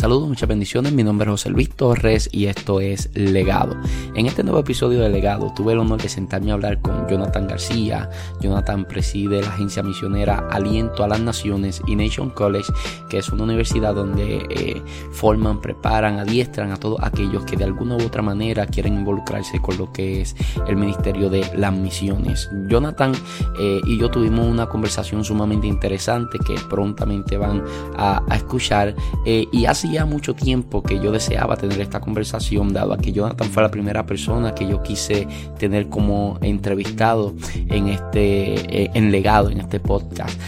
Saludos, muchas bendiciones. Mi nombre es José Luis Torres y esto es Legado. En este nuevo episodio de Legado tuve el honor de sentarme a hablar con Jonathan García. Jonathan preside la agencia misionera Aliento a las Naciones y Nation College, que es una universidad donde eh, forman, preparan, adiestran a todos aquellos que de alguna u otra manera quieren involucrarse con lo que es el ministerio de las misiones. Jonathan eh, y yo tuvimos una conversación sumamente interesante que prontamente van a, escuchar eh, y así ya mucho tiempo que yo deseaba tener esta conversación, dado a que Jonathan fue la primera persona que yo quise tener como entrevistado en este eh, en legado, en este podcast.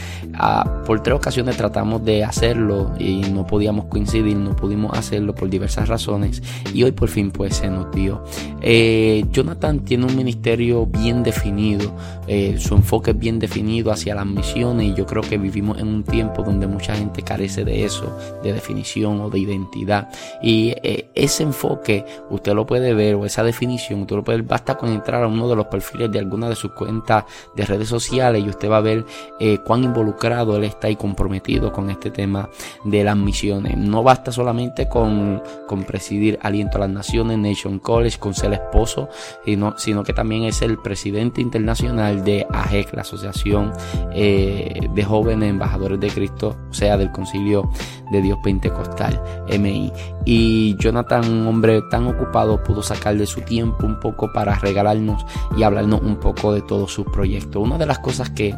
Por tres ocasiones tratamos de hacerlo y no podíamos coincidir, no pudimos hacerlo por diversas razones y hoy por fin pues se nos dio. Eh, Jonathan tiene un ministerio bien definido, eh, su enfoque es bien definido hacia las misiones y yo creo que vivimos en un tiempo donde mucha gente carece de eso, de definición o de identidad. Y eh, ese enfoque usted lo puede ver o esa definición usted lo puede ver, basta con entrar a uno de los perfiles de alguna de sus cuentas de redes sociales y usted va a ver cuán involucrado él está ahí comprometido con este tema de las misiones. No basta solamente con, con presidir Aliento a las Naciones, Nation College, con ser esposo, sino, sino que también es el presidente internacional de AGEC, la Asociación eh, de Jóvenes Embajadores de Cristo, o sea, del Concilio de Dios Pentecostal, MI. Y Jonathan, un hombre tan ocupado, pudo sacar de su tiempo un poco para regalarnos y hablarnos un poco de todos sus proyectos. Una de las cosas que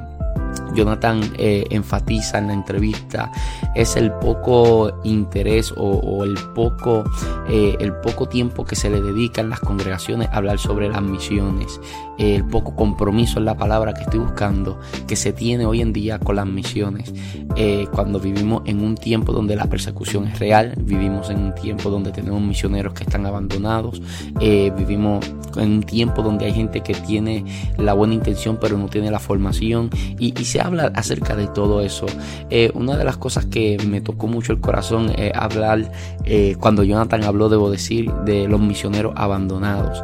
Jonathan eh, enfatiza en la entrevista es el poco interés o, el, poco, eh, el poco tiempo que se le dedica en las congregaciones a hablar sobre las misiones, el poco compromiso en la palabra que estoy buscando que se tiene hoy en día con las misiones. Eh, cuando vivimos en un tiempo donde la persecución es real, vivimos en un tiempo donde tenemos misioneros que están abandonados, vivimos en un tiempo donde hay gente que tiene la buena intención pero no tiene la formación y, y se habla acerca de todo eso. Eh, una de las cosas que me tocó mucho el corazón es hablar, eh, cuando Jonathan habló, debo decir, de los misioneros abandonados.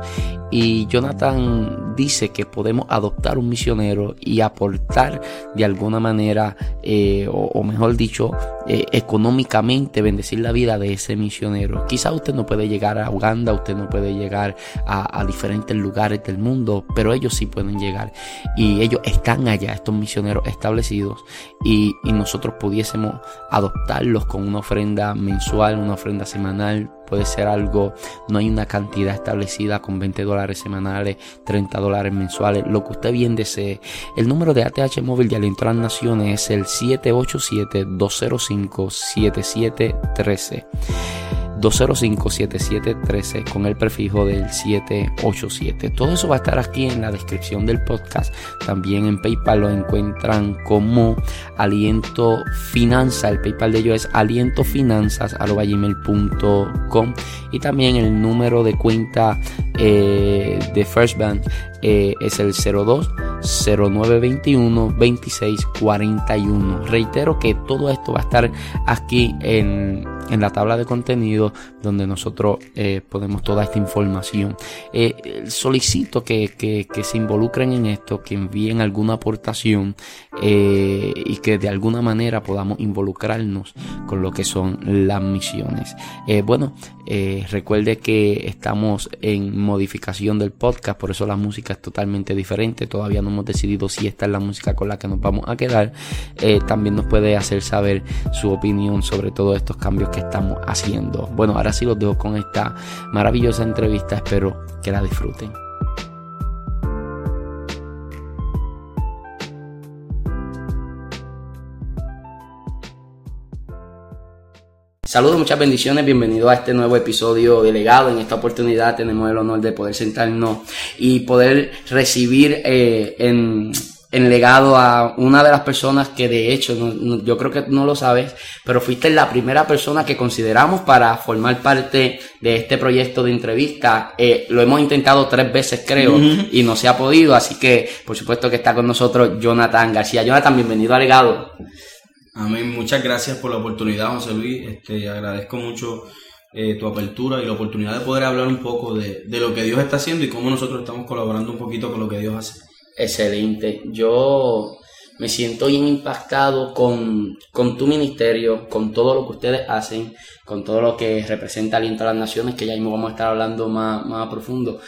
Y Jonathan dice que podemos adoptar un misionero y aportar de alguna manera, eh, o, mejor dicho, eh, económicamente bendecir la vida de ese misionero. Quizá usted no puede llegar a Uganda, usted no puede llegar a, diferentes lugares del mundo, pero ellos sí pueden llegar. Y ellos están allá, estos misioneros establecidos, y, y nosotros pudiésemos adoptarlos con una ofrenda mensual, una ofrenda semanal, puede ser algo, no hay una cantidad establecida con 20 dólares semanales, 30 dólares mensuales, lo que usted bien desee. El número de ATH móvil de Aliento a las Naciones es el 787-205-7713. 205-7713 con el prefijo del 787. Todo eso va a estar aquí en la descripción del podcast. También en PayPal lo encuentran como Aliento Finanza. El PayPal de ellos es alientofinanzas.com y también el número de cuenta eh, de First Bank eh, es el 02 0921 2641. Reitero que todo esto va a estar aquí en, en la tabla de contenido donde nosotros eh, ponemos toda esta información. Eh, solicito que, que, que, se involucren en esto, que envíen alguna aportación eh, y que de alguna manera podamos involucrarnos con lo que son las misiones. bueno, recuerde que estamos en modificación del podcast, por eso la música es totalmente diferente. Todavía no hemos decidido si esta es la música con la que nos vamos a quedar. también nos puede hacer saber su opinión sobre todos estos cambios que estamos haciendo. Bueno, ahora sí los dejo con esta maravillosa entrevista. Espero que la disfruten. Saludos, muchas bendiciones, bienvenido a este nuevo episodio de Legado. En esta oportunidad tenemos el honor de poder sentarnos y poder recibir eh, en en legado a una de las personas que de hecho, yo creo que no lo sabes, pero fuiste la primera persona que consideramos para formar parte de este proyecto de entrevista. Eh, lo hemos intentado tres veces creo y no se ha podido, así que por supuesto que está con nosotros Jonathan García. Jonathan, bienvenido a Legado. Amén, muchas gracias por la oportunidad José Luis, este, agradezco mucho eh, tu apertura y la oportunidad de poder hablar un poco de, de lo que Dios está haciendo y cómo nosotros estamos colaborando un poquito con lo que Dios hace. Excelente. Yo me siento bien impactado con, con tu ministerio, con todo lo que ustedes hacen, con todo lo que representa Aliento a las Naciones, que ya mismo vamos a estar hablando más, más a profundo,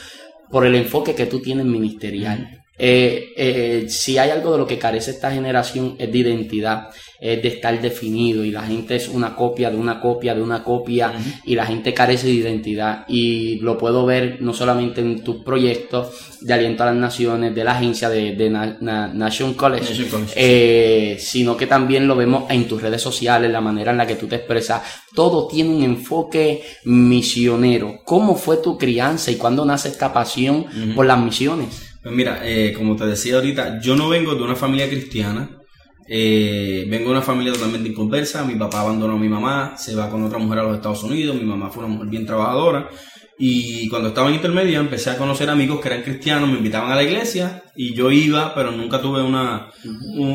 por el enfoque que tú tienes ministerial. Eh, eh, si hay algo de lo que carece esta generación es de identidad, es de estar definido y la gente es una copia de una copia de una copia y la gente carece de identidad y lo puedo ver no solamente en tus proyectos de Aliento a las Naciones, de la agencia de, de Nation College, eh, sino que también lo vemos en tus redes sociales, la manera en la que tú te expresas. Todo tiene un enfoque misionero. ¿Cómo fue tu crianza y cuándo nace esta pasión por las misiones? Pues mira, eh, como te decía ahorita, yo no vengo de una familia cristiana, eh, vengo de una familia totalmente inconversa, mi papá abandonó a mi mamá, se va con otra mujer a los Estados Unidos, mi mamá fue una mujer bien trabajadora. Y cuando estaba en intermedia empecé a conocer amigos que eran cristianos, me invitaban a la iglesia y yo iba, pero nunca tuve una,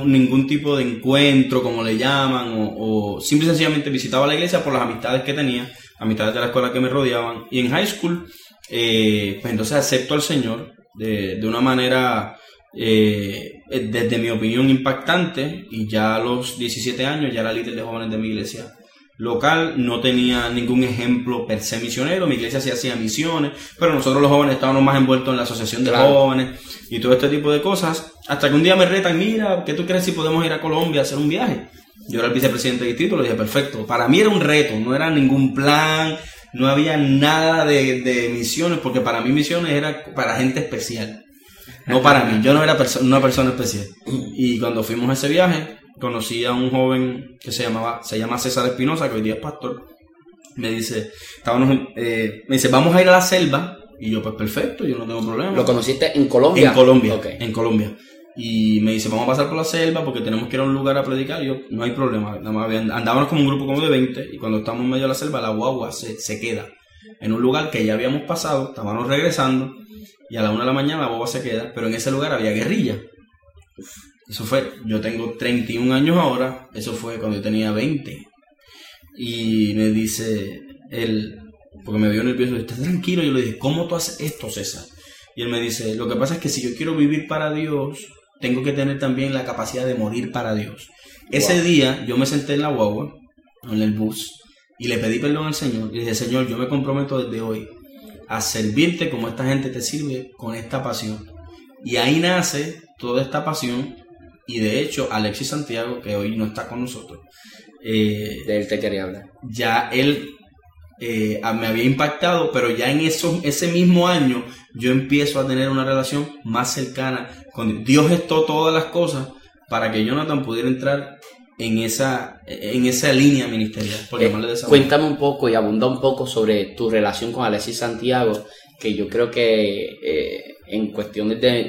ningún tipo de encuentro, como le llaman, o, o simple y sencillamente visitaba la iglesia por las amistades que tenía, amistades de la escuela que me rodeaban. Y en high school, eh, pues entonces acepto al Señor de, de una manera, eh, desde mi opinión, impactante. Y ya a los 17 años ya era líder de jóvenes de mi iglesia local, no tenía ningún ejemplo per se misionero, mi iglesia sí hacía misiones, pero nosotros los jóvenes estábamos más envueltos en la asociación de jóvenes y todo este tipo de cosas, hasta que un día me retan, mira, ¿qué tú crees si podemos ir a Colombia a hacer un viaje? Yo era el vicepresidente de distrito, le dije, perfecto, para mí era un reto, no era ningún plan, no había nada de, misiones, porque para mí misiones era para gente especial. No para mí, yo no era una persona especial. Y cuando fuimos a ese viaje, conocí a un joven que se llamaba, se llama César Espinosa, que hoy día es pastor. Me dice, estábamos, eh, me dice, vamos a ir a la selva. Y yo, pues perfecto, yo no tengo problema. ¿Lo conociste en Colombia? En Colombia, en Colombia. Y me dice, vamos a pasar por la selva porque tenemos que ir a un lugar a predicar. Y yo, no hay problema. Andábamos como un grupo como de 20 y cuando estamos en medio de la selva, la guagua se, se queda en un lugar que ya habíamos pasado, estábamos regresando y a la una de la mañana la guagua se queda, pero en ese lugar había guerrilla. Eso fue, yo tengo 31 años ahora, eso fue cuando yo tenía 20. Y me dice él, porque me vio nervioso, estás tranquilo. Yo le dije, ¿cómo tú haces esto, César? Y él me dice, lo que pasa es que si yo quiero vivir para Dios, tengo que tener también la capacidad de morir para Dios. Ese día yo me senté en la guagua, en el bus, y le pedí perdón al Señor. Y dije, Señor, yo me comprometo desde hoy a servirte como esta gente te sirve con esta pasión. Y ahí nace toda esta pasión. Y de hecho, Alexis Santiago, que hoy no está con nosotros, eh, de él te quería hablar. Ya él eh, me había impactado, pero ya en eso, ese mismo año yo empiezo a tener una relación más cercana con Dios. gestó todas las cosas para que Jonathan pudiera entrar en esa, en esa línea ministerial. Eh, cuéntame un poco y abunda un poco sobre tu relación con Alexis Santiago, que yo creo que eh, en cuestiones de,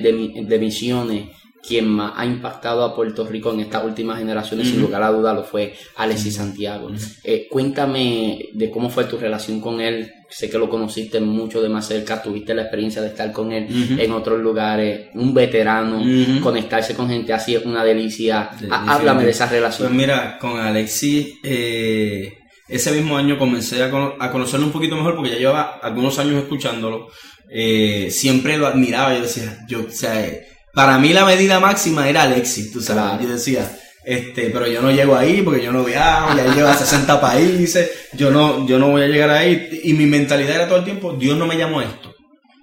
de misiones quien más ha impactado a Puerto Rico en estas últimas generaciones, sin lugar a duda, lo fue Alexis Santiago. Eh, cuéntame de cómo fue tu relación con él. Sé que lo conociste mucho de más cerca, tuviste la experiencia de estar con él en otros lugares, un veterano, conectarse con gente así es una delicia. Háblame de esa relación. Pues mira, con Alexis, eh, ese mismo año comencé a, conocerlo un poquito mejor porque ya llevaba algunos años escuchándolo. Eh, siempre lo admiraba, yo decía, yo, o sea, para mí la medida máxima era Alexis, tú sabes. Yo decía, este, pero yo no llego ahí porque yo no viajo, ya llevo a 60 países, yo no, yo no voy a llegar ahí. Y mi mentalidad era todo el tiempo, Dios no me llamó a esto.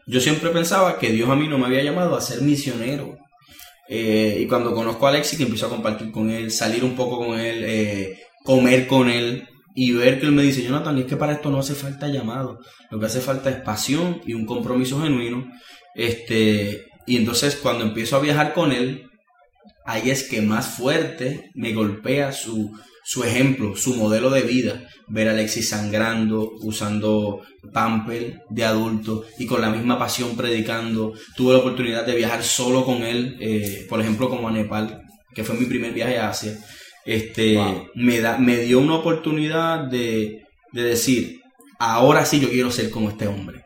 Yo siempre pensaba que Dios a mí no me había llamado a ser misionero. Eh, y cuando conozco a Alexis, que empiezo a compartir con él, salir un poco con él, eh, comer con él y ver que él me dice, Jonathan, es que para esto no hace falta llamado, lo que hace falta es pasión y un compromiso genuino. Este, y entonces cuando empiezo a viajar con él, ahí es que más fuerte me golpea su, su ejemplo, su modelo de vida. Ver a Alexis sangrando, usando pamper de adulto y con la misma pasión predicando. Tuve la oportunidad de viajar solo con él, eh, por ejemplo, como a Nepal, que fue mi primer viaje a Asia. Este, me, da, me dio una oportunidad de, de decir, ahora sí yo quiero ser como este hombre.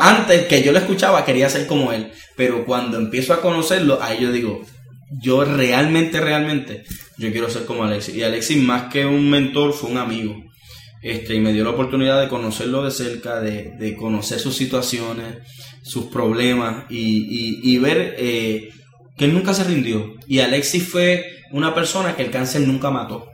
Antes que yo lo escuchaba quería ser como él, pero cuando empiezo a conocerlo, ahí yo digo, yo realmente, realmente, yo quiero ser como Alexis. Y Alexis más que un mentor fue un amigo. Este, y me dio la oportunidad de conocerlo de cerca, de, conocer sus situaciones, sus problemas y, ver eh, que él nunca se rindió. Y Alexis fue una persona que el cáncer nunca mató.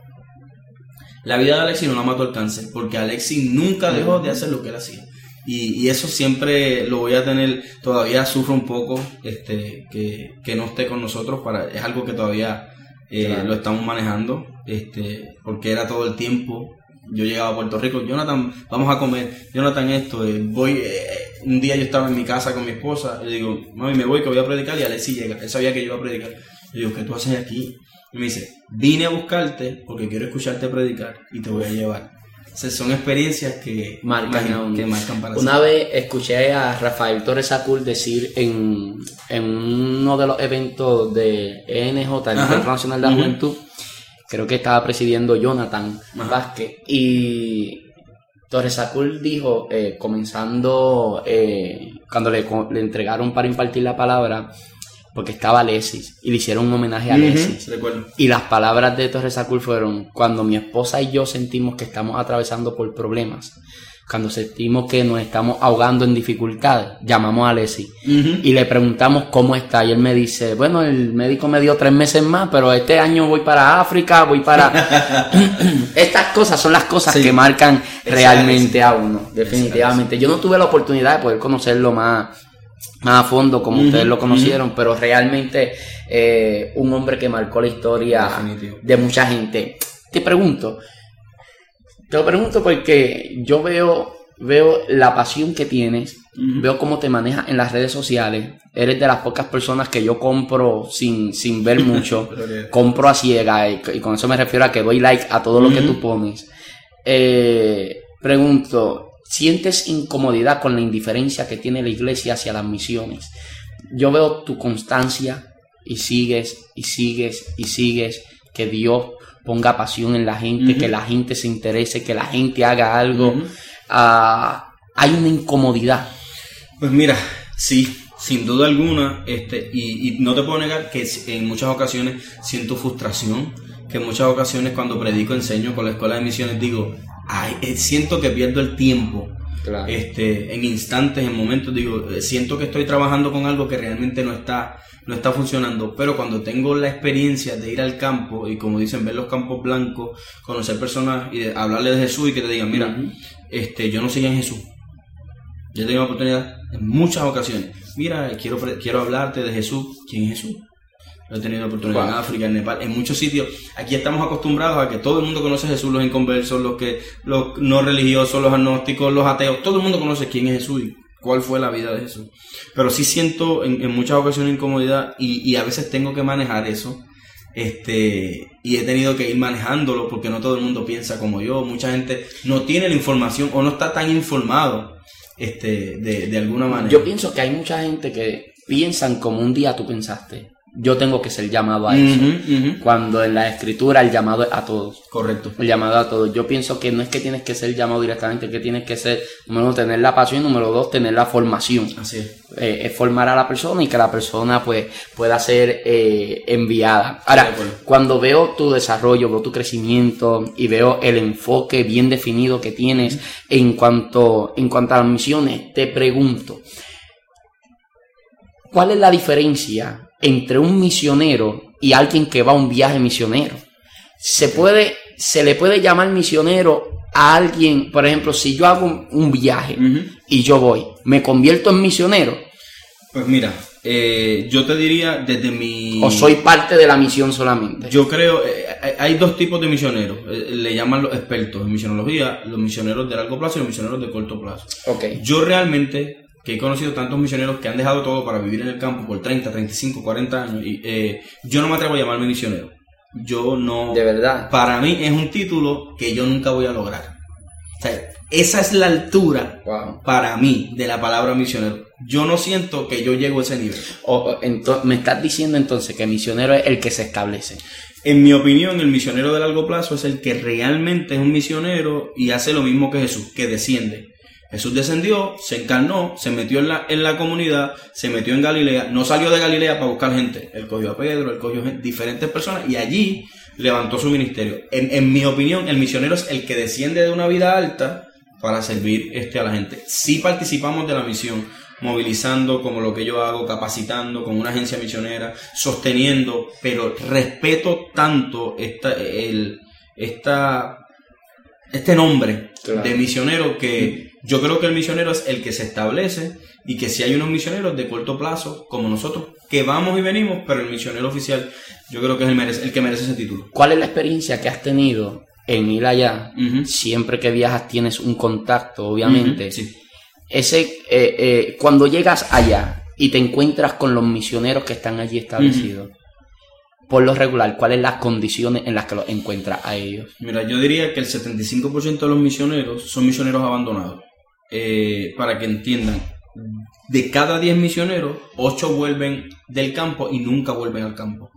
La vida de Alexis no la mató el cáncer, porque Alexis nunca dejó de hacer lo que él hacía. Y, eso siempre lo voy a tener, todavía sufro un poco este, que, que no esté con nosotros, para, es algo que todavía eh, lo estamos manejando, este, porque era todo el tiempo. Yo llegaba a Puerto Rico, Jonathan, vamos a comer, Jonathan esto, eh, voy, eh, un día yo estaba en mi casa con mi esposa, y le digo, mami, me voy que voy a predicar, y Alexis llega, él sabía que yo iba a predicar. Le digo, ¿qué tú haces aquí? Y me dice, vine a buscarte porque quiero escucharte predicar y te voy a llevar son experiencias que marcan, que marcan para Una vez escuché a Rafael Torres Acul decir en, uno de los eventos de ENJ, el Encuentro Nacional de la Juventud, creo que estaba presidiendo Jonathan Vázquez, y Torres Acul dijo, eh, comenzando, eh, cuando le, le entregaron para impartir la palabra, porque estaba Alexis y le hicieron un homenaje a Alexis. Y las palabras de Torres Acul fueron, cuando mi esposa y yo sentimos que estamos atravesando por problemas, cuando sentimos que nos estamos ahogando en dificultades, llamamos a Alexis y le preguntamos cómo está. Y él me dice, bueno, el médico me dio tres meses más, pero este año voy para África, voy para... Estas cosas son las cosas que marcan realmente a uno, definitivamente. Yo no tuve la oportunidad de poder conocerlo más más a fondo como ustedes lo conocieron, pero realmente eh, un hombre que marcó la historia de mucha gente. Te pregunto, te lo pregunto porque yo veo, veo la pasión que tienes, veo cómo te manejas en las redes sociales, eres de las pocas personas que yo compro sin, sin ver mucho, compro a ciega y, con eso me refiero a que doy like a todo lo que tú pones. Eh, pregunto, sientes incomodidad con la indiferencia que tiene la iglesia hacia las misiones. Yo veo tu constancia y sigues y sigues y sigues, que Dios ponga pasión en la gente, que la gente se interese, que la gente haga algo. Ah, hay una incomodidad. Pues mira, sí, sin duda alguna, este, y, y, no te puedo negar que en muchas ocasiones siento frustración, que en muchas ocasiones cuando predico, enseño con la escuela de misiones, digo, eh, siento que pierdo el tiempo. Este, en instantes, en momentos, digo, eh, siento que estoy trabajando con algo que realmente no está, no está funcionando, pero cuando tengo la experiencia de ir al campo y como dicen, ver los campos blancos, conocer personas y hablarle de Jesús y que te digan, mira, este, yo no sigo en Jesús. Yo tengo la oportunidad en muchas ocasiones. Mira, quiero, quiero hablarte de Jesús. ¿Quién es Jesús? Lo he tenido oportunidad en África, en Nepal, en muchos sitios. Aquí estamos acostumbrados a que todo el mundo conoce a Jesús, los inconversos, los que, los no religiosos, los agnósticos, los ateos. Todo el mundo conoce quién es Jesús y cuál fue la vida de Jesús. Pero sí siento en, muchas ocasiones incomodidad y, a veces tengo que manejar eso. Este, y he tenido que ir manejándolo porque no todo el mundo piensa como yo. Mucha gente no tiene la información o no está tan informado este, de, de alguna manera. Yo pienso que hay mucha gente que piensan como un día tú pensaste yo tengo que ser llamado a eso. Cuando en la escritura el llamado es a todos. Correcto. El llamado a todos. Yo pienso que no es que tienes que ser llamado directamente, que tienes que ser, número uno, tener la pasión, número dos, tener la formación. Así es. Eh, es formar a la persona y que la persona pues pueda ser eh, enviada. Ahora, cuando veo tu desarrollo, veo tu crecimiento y veo el enfoque bien definido que tienes en cuanto, en cuanto a las misiones, te pregunto, ¿cuál es la diferencia entre un misionero y alguien que va a un viaje misionero. Se puede, se le puede llamar misionero a alguien, por ejemplo, si yo hago un, viaje y yo voy, ¿me convierto en misionero? Pues mira, eh, yo te diría desde mi... ¿O soy parte de la misión solamente? Yo creo, eh, eh, hay dos tipos de misioneros, le llaman los expertos en misionología, los misioneros de largo plazo y los misioneros de corto plazo. Okay. Yo realmente que he conocido tantos misioneros que han dejado todo para vivir en el campo por 30, 35, 40 años. Y, eh, yo no me atrevo a llamarme misionero. Yo no. De verdad. Para mí es un título que yo nunca voy a lograr. O sea, esa es la altura para mí de la palabra misionero. Yo no siento que yo llego a ese nivel. O, me estás diciendo entonces que misionero es el que se establece. En mi opinión, el misionero de largo plazo es el que realmente es un misionero y hace lo mismo que Jesús, que desciende Jesús descendió, se encarnó, se metió en la, en la comunidad, se metió en Galilea, no salió de Galilea para buscar gente. Él cogió a Pedro, él cogió diferentes personas y allí levantó su ministerio. En, mi opinión, el misionero es el que desciende de una vida alta para servir este, a la gente. Sí participamos de la misión movilizando como lo que yo hago, capacitando con una agencia misionera, sosteniendo, pero respeto tanto esta, el, esta, este nombre de misionero que yo creo que el misionero es el que se establece y que si hay unos misioneros de corto plazo, como nosotros, que vamos y venimos, pero el misionero oficial yo creo que es el, el que merece ese título. ¿Cuál es la experiencia que has tenido en ir allá? Siempre que viajas tienes un contacto, obviamente. Ese, eh, eh, cuando llegas allá y te encuentras con los misioneros que están allí establecidos, por lo regular, ¿cuáles las condiciones en las que los encuentras a ellos? Mira, yo diría que el 75% de los misioneros son misioneros abandonados. Eh, para que entiendan, de cada 10 misioneros, 8 vuelven del campo y nunca vuelven al campo.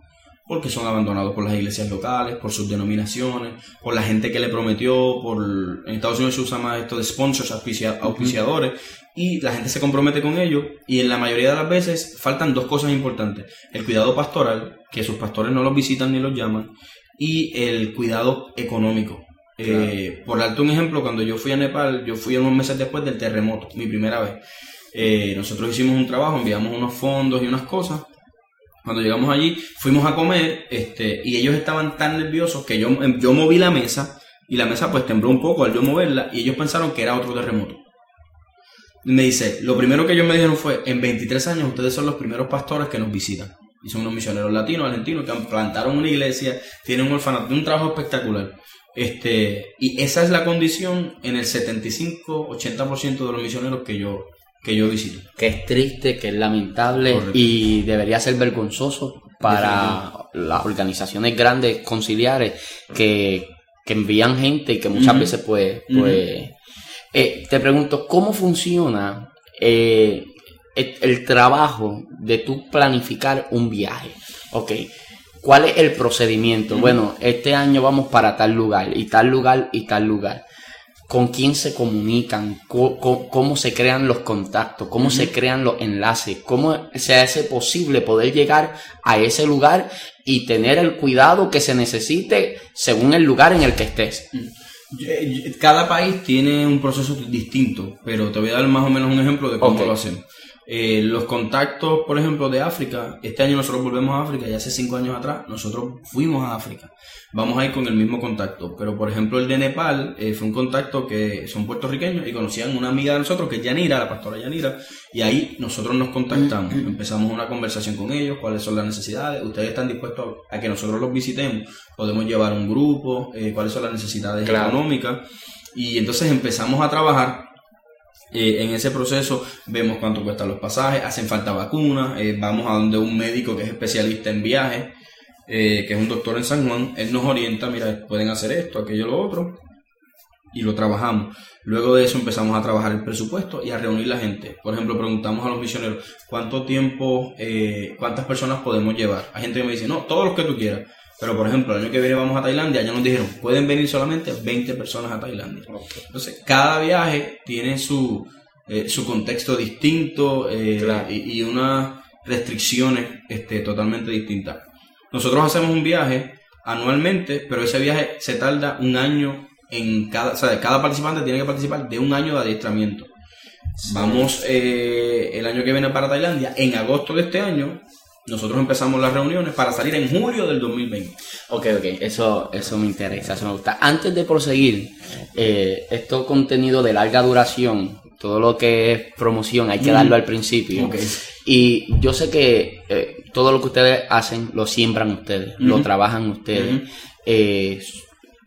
Porque son abandonados por las iglesias locales, por sus denominaciones, por la gente que le prometió, por en Estados Unidos se usa más esto de sponsors, auspiciadores, y la gente se compromete con ellos, y en la mayoría de las veces faltan dos cosas importantes. El cuidado pastoral, que sus pastores no los visitan ni los llaman, y el cuidado económico. Eh, por darte un ejemplo, cuando yo fui a Nepal, yo fui unos meses después del terremoto, mi primera vez. Eh, nosotros hicimos un trabajo, enviamos unos fondos y unas cosas. Cuando llegamos allí, fuimos a comer este, y ellos estaban tan nerviosos que yo, yo moví la mesa y la mesa pues tembló un poco al yo moverla y ellos pensaron que era otro terremoto. Me dice, lo primero que ellos me dijeron fue, en 23 años ustedes son los primeros pastores que nos visitan. Y son unos misioneros latinos, argentinos, que plantaron una iglesia, tienen un orfanato, un trabajo espectacular. Este, y esa es la condición en el 75-80% de los misioneros que yo, que yo visito. Que es triste, que es lamentable y debería ser vergonzoso para las organizaciones grandes conciliares que, envían gente y que muchas veces pues... pues eh, te pregunto, ¿cómo funciona eh, el, trabajo de tú planificar un viaje? Ok, ¿cuál es el procedimiento? Bueno, este año vamos para tal lugar y tal lugar y tal lugar con quién se comunican, cómo, se crean los contactos, cómo se crean los enlaces, cómo se hace posible poder llegar a ese lugar y tener el cuidado que se necesite según el lugar en el que estés. Mm. Cada país tiene un proceso distinto, pero te voy a dar más o menos un ejemplo de cómo lo hacen. Eh, los contactos, por ejemplo, de África, este año nosotros volvemos a África y hace cinco años atrás nosotros fuimos a África. Vamos a ir con el mismo contacto, pero por ejemplo el de Nepal eh, fue un contacto que son puertorriqueños y conocían una amiga de nosotros que es Yanira, la pastora Yanira, y ahí nosotros nos contactamos, empezamos una conversación con ellos, cuáles son las necesidades, ustedes están dispuestos a que nosotros los visitemos, podemos llevar un grupo, eh, cuáles son las necesidades económicas, y entonces empezamos a trabajar eh, en ese proceso vemos cuánto cuestan los pasajes, hacen falta vacunas, eh, vamos a donde un médico que es especialista en viajes, eh, que es un doctor en San Juan, él nos orienta, mira, pueden hacer esto, aquello, lo otro, y lo trabajamos. Luego de eso empezamos a trabajar el presupuesto y a reunir la gente. Por ejemplo, preguntamos a los misioneros, ¿cuánto tiempo, cuántas personas podemos llevar? Hay gente que me dice, no, todos los que tú quieras. Pero, por ejemplo, el año que viene vamos a Tailandia, ya nos dijeron, pueden venir solamente 20 personas a Tailandia. Entonces, cada viaje tiene su, eh, su contexto distinto eh, y, unas restricciones este, totalmente distintas. Nosotros hacemos un viaje anualmente, pero ese viaje se tarda un año en cada, o sea, cada participante tiene que participar de un año de adiestramiento. Vamos eh, el año que viene para Tailandia, en agosto de este año, nosotros empezamos las reuniones para salir en julio del 2020. Ok, ok, eso, eso me interesa, eso me gusta. Antes de proseguir, eh, esto contenido de larga duración, todo lo que es promoción hay que darlo al principio. Y yo sé que eh, todo lo que ustedes hacen lo siembran ustedes, lo trabajan ustedes. Eh,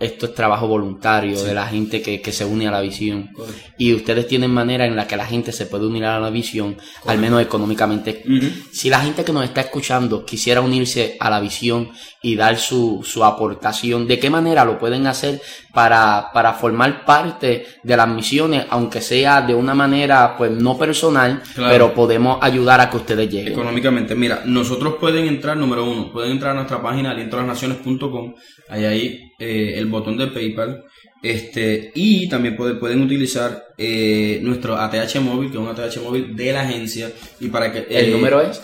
esto es trabajo voluntario de la gente que, se une a la visión. Y ustedes tienen manera en la que la gente se puede unir a la visión, al menos económicamente. Si la gente que nos está escuchando quisiera unirse a la visión y dar su, su aportación, ¿de qué manera lo pueden hacer para, para formar parte de las misiones, aunque sea de una manera pues no personal, pero podemos ayudar a que ustedes lleguen? Económicamente, mira, nosotros pueden entrar, número uno, pueden entrar a nuestra página alientolasnaciones.com, hay ahí eh, el botón de PayPal. Este, y también pueden utilizar eh, nuestro ATH móvil, que es un ATH móvil de la agencia. Y para que, ¿El eh, número es?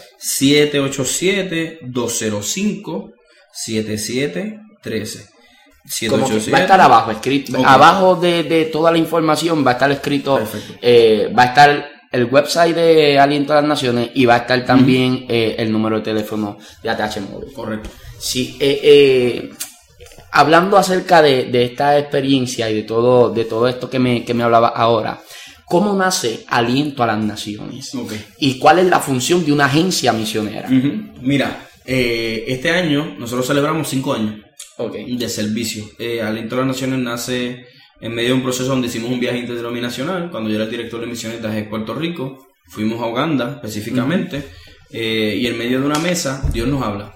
787-205-7713. va a estar abajo, escrito. Abajo de, toda la información va a estar escrito, va a estar el website de Aliento a las Naciones y va a estar también eh, el número de teléfono de ATH Móvil. Correcto. Sí, eh, eh, hablando acerca de, de, esta experiencia y de todo, de todo esto que me, que me hablaba ahora, ¿cómo nace Aliento a las Naciones? Okay. ¿Y cuál es la función de una agencia misionera? Uh -huh. Mira, eh, este año nosotros celebramos cinco años okay. de servicio. Eh, Aliento a las Naciones nace en medio de un proceso donde hicimos un viaje interdenominacional, cuando yo era el director de misiones de Puerto Rico, fuimos a Uganda específicamente, uh -huh. eh, y en medio de una mesa Dios nos habla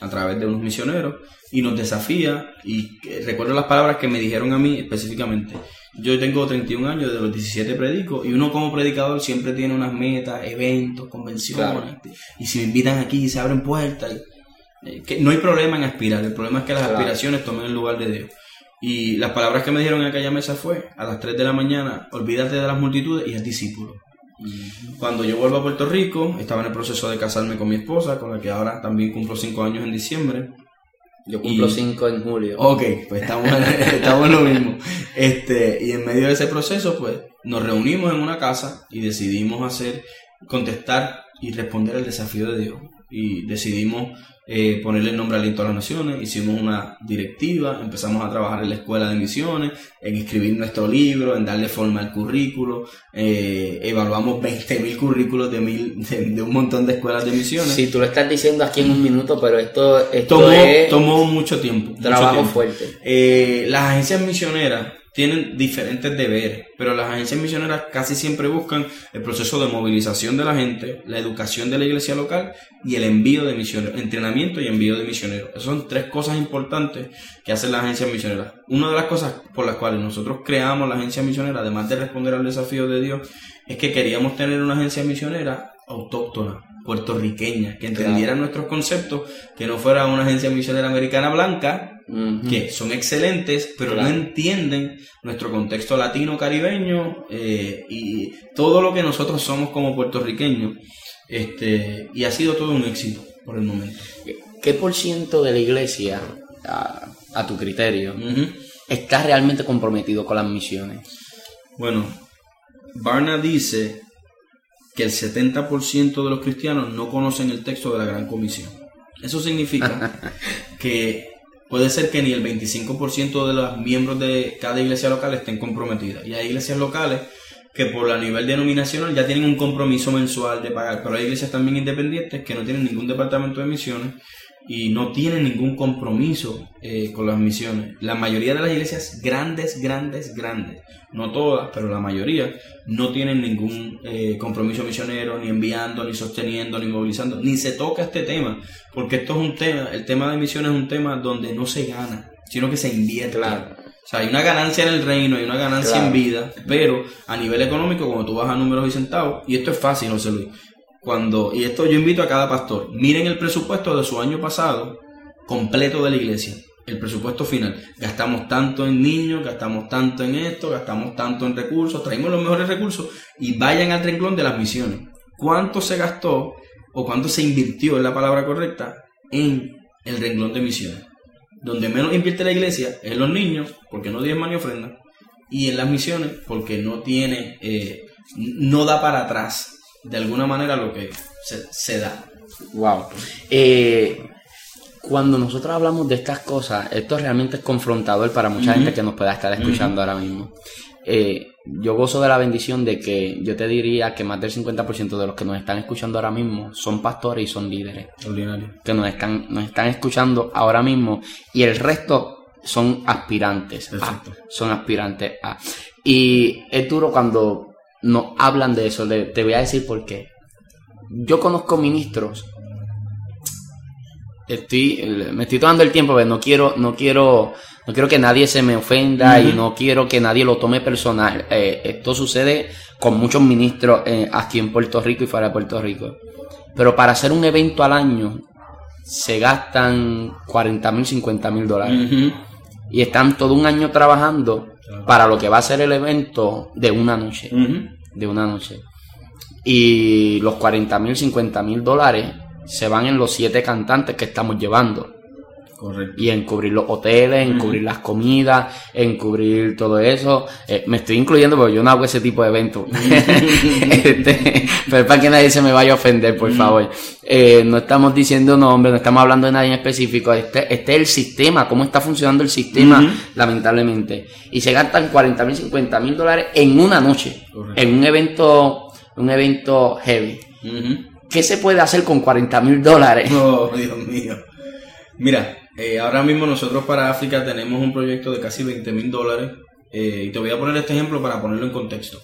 a través de unos misioneros y nos desafía, y recuerdo las palabras que me dijeron a mí específicamente. Yo tengo 31 años, de los 17 predico, y uno como predicador siempre tiene unas metas, eventos, convenciones, claro. y si me invitan aquí se abren puertas. Y, que no hay problema en aspirar, el problema es que las claro. aspiraciones tomen el lugar de Dios. Y las palabras que me dijeron en aquella mesa fue, a las 3 de la mañana, olvídate de las multitudes y al discípulo. Cuando yo vuelvo a Puerto Rico, estaba en el proceso de casarme con mi esposa, con la que ahora también cumplo 5 años en diciembre. Yo cumplo 5 en julio. Ok, pues estamos, estamos en lo mismo. Este, y en medio de ese proceso, pues nos reunimos en una casa y decidimos hacer, contestar y responder al desafío de Dios. Y decidimos eh, ponerle el nombre Aliento a las Naciones, hicimos una directiva, empezamos a trabajar en la escuela de misiones, en escribir nuestro libro, en darle forma al currículo, eh, evaluamos 20.000 currículos de, mil, de, de, un montón de escuelas de misiones. Sí, tú lo estás diciendo aquí en un minuto, pero esto, esto tomó, es tomó mucho tiempo. Trabajo mucho tiempo. fuerte. Eh, las agencias misioneras tienen diferentes deberes, pero las agencias misioneras casi siempre buscan el proceso de movilización de la gente, la educación de la iglesia local y el envío de misioneros, entrenamiento y envío de misioneros. Esas son tres cosas importantes que hacen las agencias misioneras. Una de las cosas por las cuales nosotros creamos la agencia misionera, además de responder al desafío de Dios, es que queríamos tener una agencia misionera autóctona, puertorriqueña, que entendiera claro. nuestros conceptos, que no fuera una agencia misionera americana blanca, uh -huh. que son excelentes, pero claro. no entienden nuestro contexto latino-caribeño eh, y todo lo que nosotros somos como puertorriqueños. Este, y ha sido todo un éxito por el momento. ¿Qué por ciento de la iglesia, a, a tu criterio, uh -huh. está realmente comprometido con las misiones? Bueno, Barna dice que el 70% de los cristianos no conocen el texto de la Gran Comisión. Eso significa que puede ser que ni el 25% de los miembros de cada iglesia local estén comprometidas. Y hay iglesias locales que por la nivel denominacional ya tienen un compromiso mensual de pagar, pero hay iglesias también independientes que no tienen ningún departamento de misiones y no tienen ningún compromiso eh, con las misiones. La mayoría de las iglesias grandes, grandes, grandes, no todas, pero la mayoría, no tienen ningún eh, compromiso misionero, ni enviando, ni sosteniendo, ni movilizando, ni se toca este tema, porque esto es un tema, el tema de misiones es un tema donde no se gana, sino que se invierte. Claro. O sea, hay una ganancia en el reino, hay una ganancia claro. en vida, pero a nivel económico, cuando tú vas a números y centavos, y esto es fácil, José Luis, cuando, y esto yo invito a cada pastor, miren el presupuesto de su año pasado completo de la iglesia, el presupuesto final. Gastamos tanto en niños, gastamos tanto en esto, gastamos tanto en recursos, traemos los mejores recursos y vayan al renglón de las misiones. ¿Cuánto se gastó o cuánto se invirtió, en la palabra correcta, en el renglón de misiones? Donde menos invierte la iglesia es en los niños, porque no diezman ni ofrenda, y en las misiones, porque no tiene, eh, no da para atrás de alguna manera lo que se, se da. Wow. Eh, cuando nosotros hablamos de estas cosas, esto realmente es confrontador para mucha uh -huh. gente que nos pueda estar escuchando uh -huh. ahora mismo. Eh, yo gozo de la bendición de que yo te diría que más del 50% de los que nos están escuchando ahora mismo son pastores y son líderes. Ordinario. Que nos están, nos están escuchando ahora mismo y el resto son aspirantes. A, son aspirantes a. Y es duro cuando nos hablan de eso. te voy a decir por qué. Yo conozco ministros estoy me estoy tomando el tiempo pero no quiero no quiero no quiero que nadie se me ofenda uh -huh. y no quiero que nadie lo tome personal eh, esto sucede con muchos ministros eh, aquí en Puerto Rico y fuera de Puerto Rico pero para hacer un evento al año se gastan 40 mil 50 mil dólares uh -huh. y están todo un año trabajando para lo que va a ser el evento de una noche uh -huh. de una noche y los 40 mil 50 mil dólares se van en los siete cantantes que estamos llevando. Correcto. Y en cubrir los hoteles, en cubrir las comidas, en cubrir todo eso. Eh, me estoy incluyendo porque yo no hago ese tipo de eventos. Este, pero para que nadie se me vaya a ofender, por favor. Eh, no estamos diciendo nombres, no estamos hablando de nadie en específico. Este, este es el sistema, cómo está funcionando el sistema, lamentablemente. Y se gastan 40 mil, 50 mil dólares en una noche. Correcto. En un evento, un evento heavy. ¿Qué se puede hacer con 40 mil dólares? Oh, Dios mío. Mira, eh, ahora mismo nosotros para África tenemos un proyecto de casi 20 mil dólares. eh, y te voy a poner este ejemplo para ponerlo en contexto.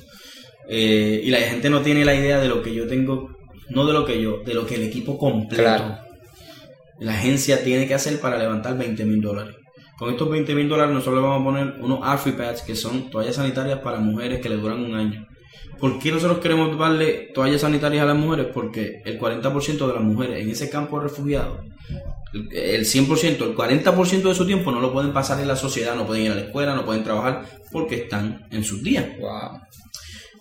Eh, y la gente no tiene la idea de lo que yo tengo, no de lo que yo, de lo que el equipo completo, Claro. la agencia tiene que hacer para levantar 20 mil dólares. Con estos 20 mil dólares nosotros le vamos a poner unos AfriPads que son toallas sanitarias para mujeres que le duran un año. ¿Por qué nosotros queremos darle toallas sanitarias a las mujeres? Porque el 40% de las mujeres en ese campo de refugiados, el- el 100%, el 40% de su tiempo no lo pueden pasar en la sociedad, no pueden ir a la escuela, no pueden trabajar porque están en sus días. Wow.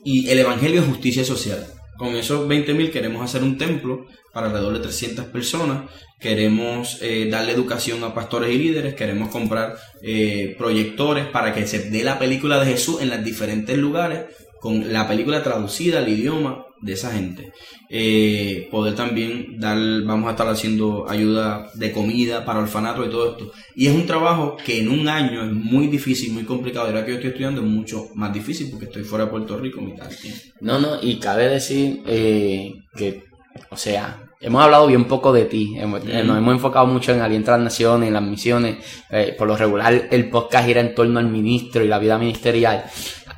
Y el Evangelio es justicia social. Con esos 20.000 queremos hacer un templo para alrededor de 300 personas. Queremos eh, darle educación a pastores y líderes. Queremos comprar eh, proyectores para que se dé la película de Jesús en los diferentes lugares con la película traducida al idioma de esa gente. Eh, poder también dar, vamos a estar haciendo ayuda de comida para orfanatos y todo esto. Y es un trabajo que en un año es muy difícil, muy complicado. Ahora que yo estoy estudiando es mucho más difícil porque estoy fuera de Puerto Rico mitad del tiempo. No, no, y cabe decir eh, que, o sea, hemos hablado bien poco de ti, hemos- eh, nos hemos enfocado mucho en alientar a las naciones, en las misiones, eh, por lo regular el podcast gira en torno al ministro y la vida ministerial,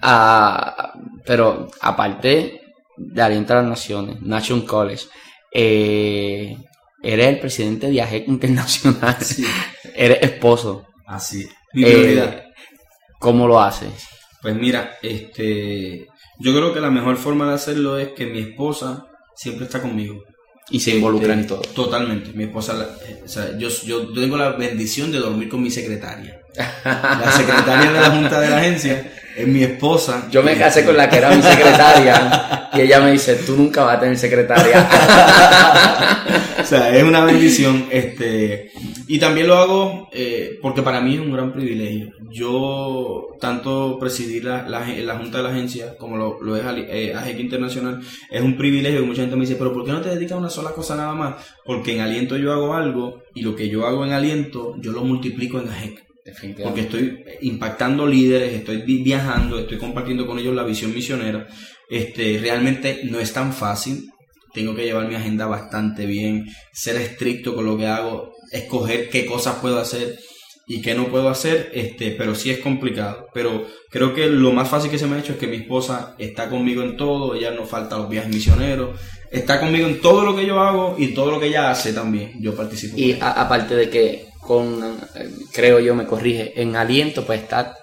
Ah, pero aparte de alientar las naciones, Nation College, eh, eres el presidente de AGEC Internacional, eres esposo, Así. Mi prioridad. ¿cómo lo haces? Pues mira, este, yo creo que la mejor forma de hacerlo es que mi esposa siempre está conmigo. Y se involucra en todo. Totalmente. Mi esposa, eh, o sea, yo, yo tengo la bendición de dormir con mi secretaria. La secretaria de la junta de la agencia es mi esposa. Yo me casé con la que era mi secretaria y ella me dice, tú nunca vas a tener secretaria. o sea, es una bendición. Este, y también lo hago eh, porque para mí es un gran privilegio. Yo, tanto presidir la, la, la Junta de la Agencia como lo, lo es eh, AGEC Internacional, es un privilegio. Y mucha gente me dice, pero ¿por qué no te dedicas a una sola cosa nada más? Porque en Aliento yo hago algo y lo que yo hago en Aliento, yo lo multiplico en AGEC. Porque estoy impactando líderes, estoy vi- viajando, estoy compartiendo con ellos la visión misionera. Este, realmente no es tan fácil. Tengo que llevar mi agenda bastante bien, ser estricto con lo que hago, escoger qué cosas puedo hacer y qué no puedo hacer, este, pero sí es complicado. Pero creo que lo más fácil que se me ha hecho es que mi esposa está conmigo en todo, ella no falta los viajes misioneros, está conmigo en todo lo que yo hago y todo lo que ella hace también. Yo participo. Y aparte de que con, eh, creo yo, me corrige, en aliento pues está,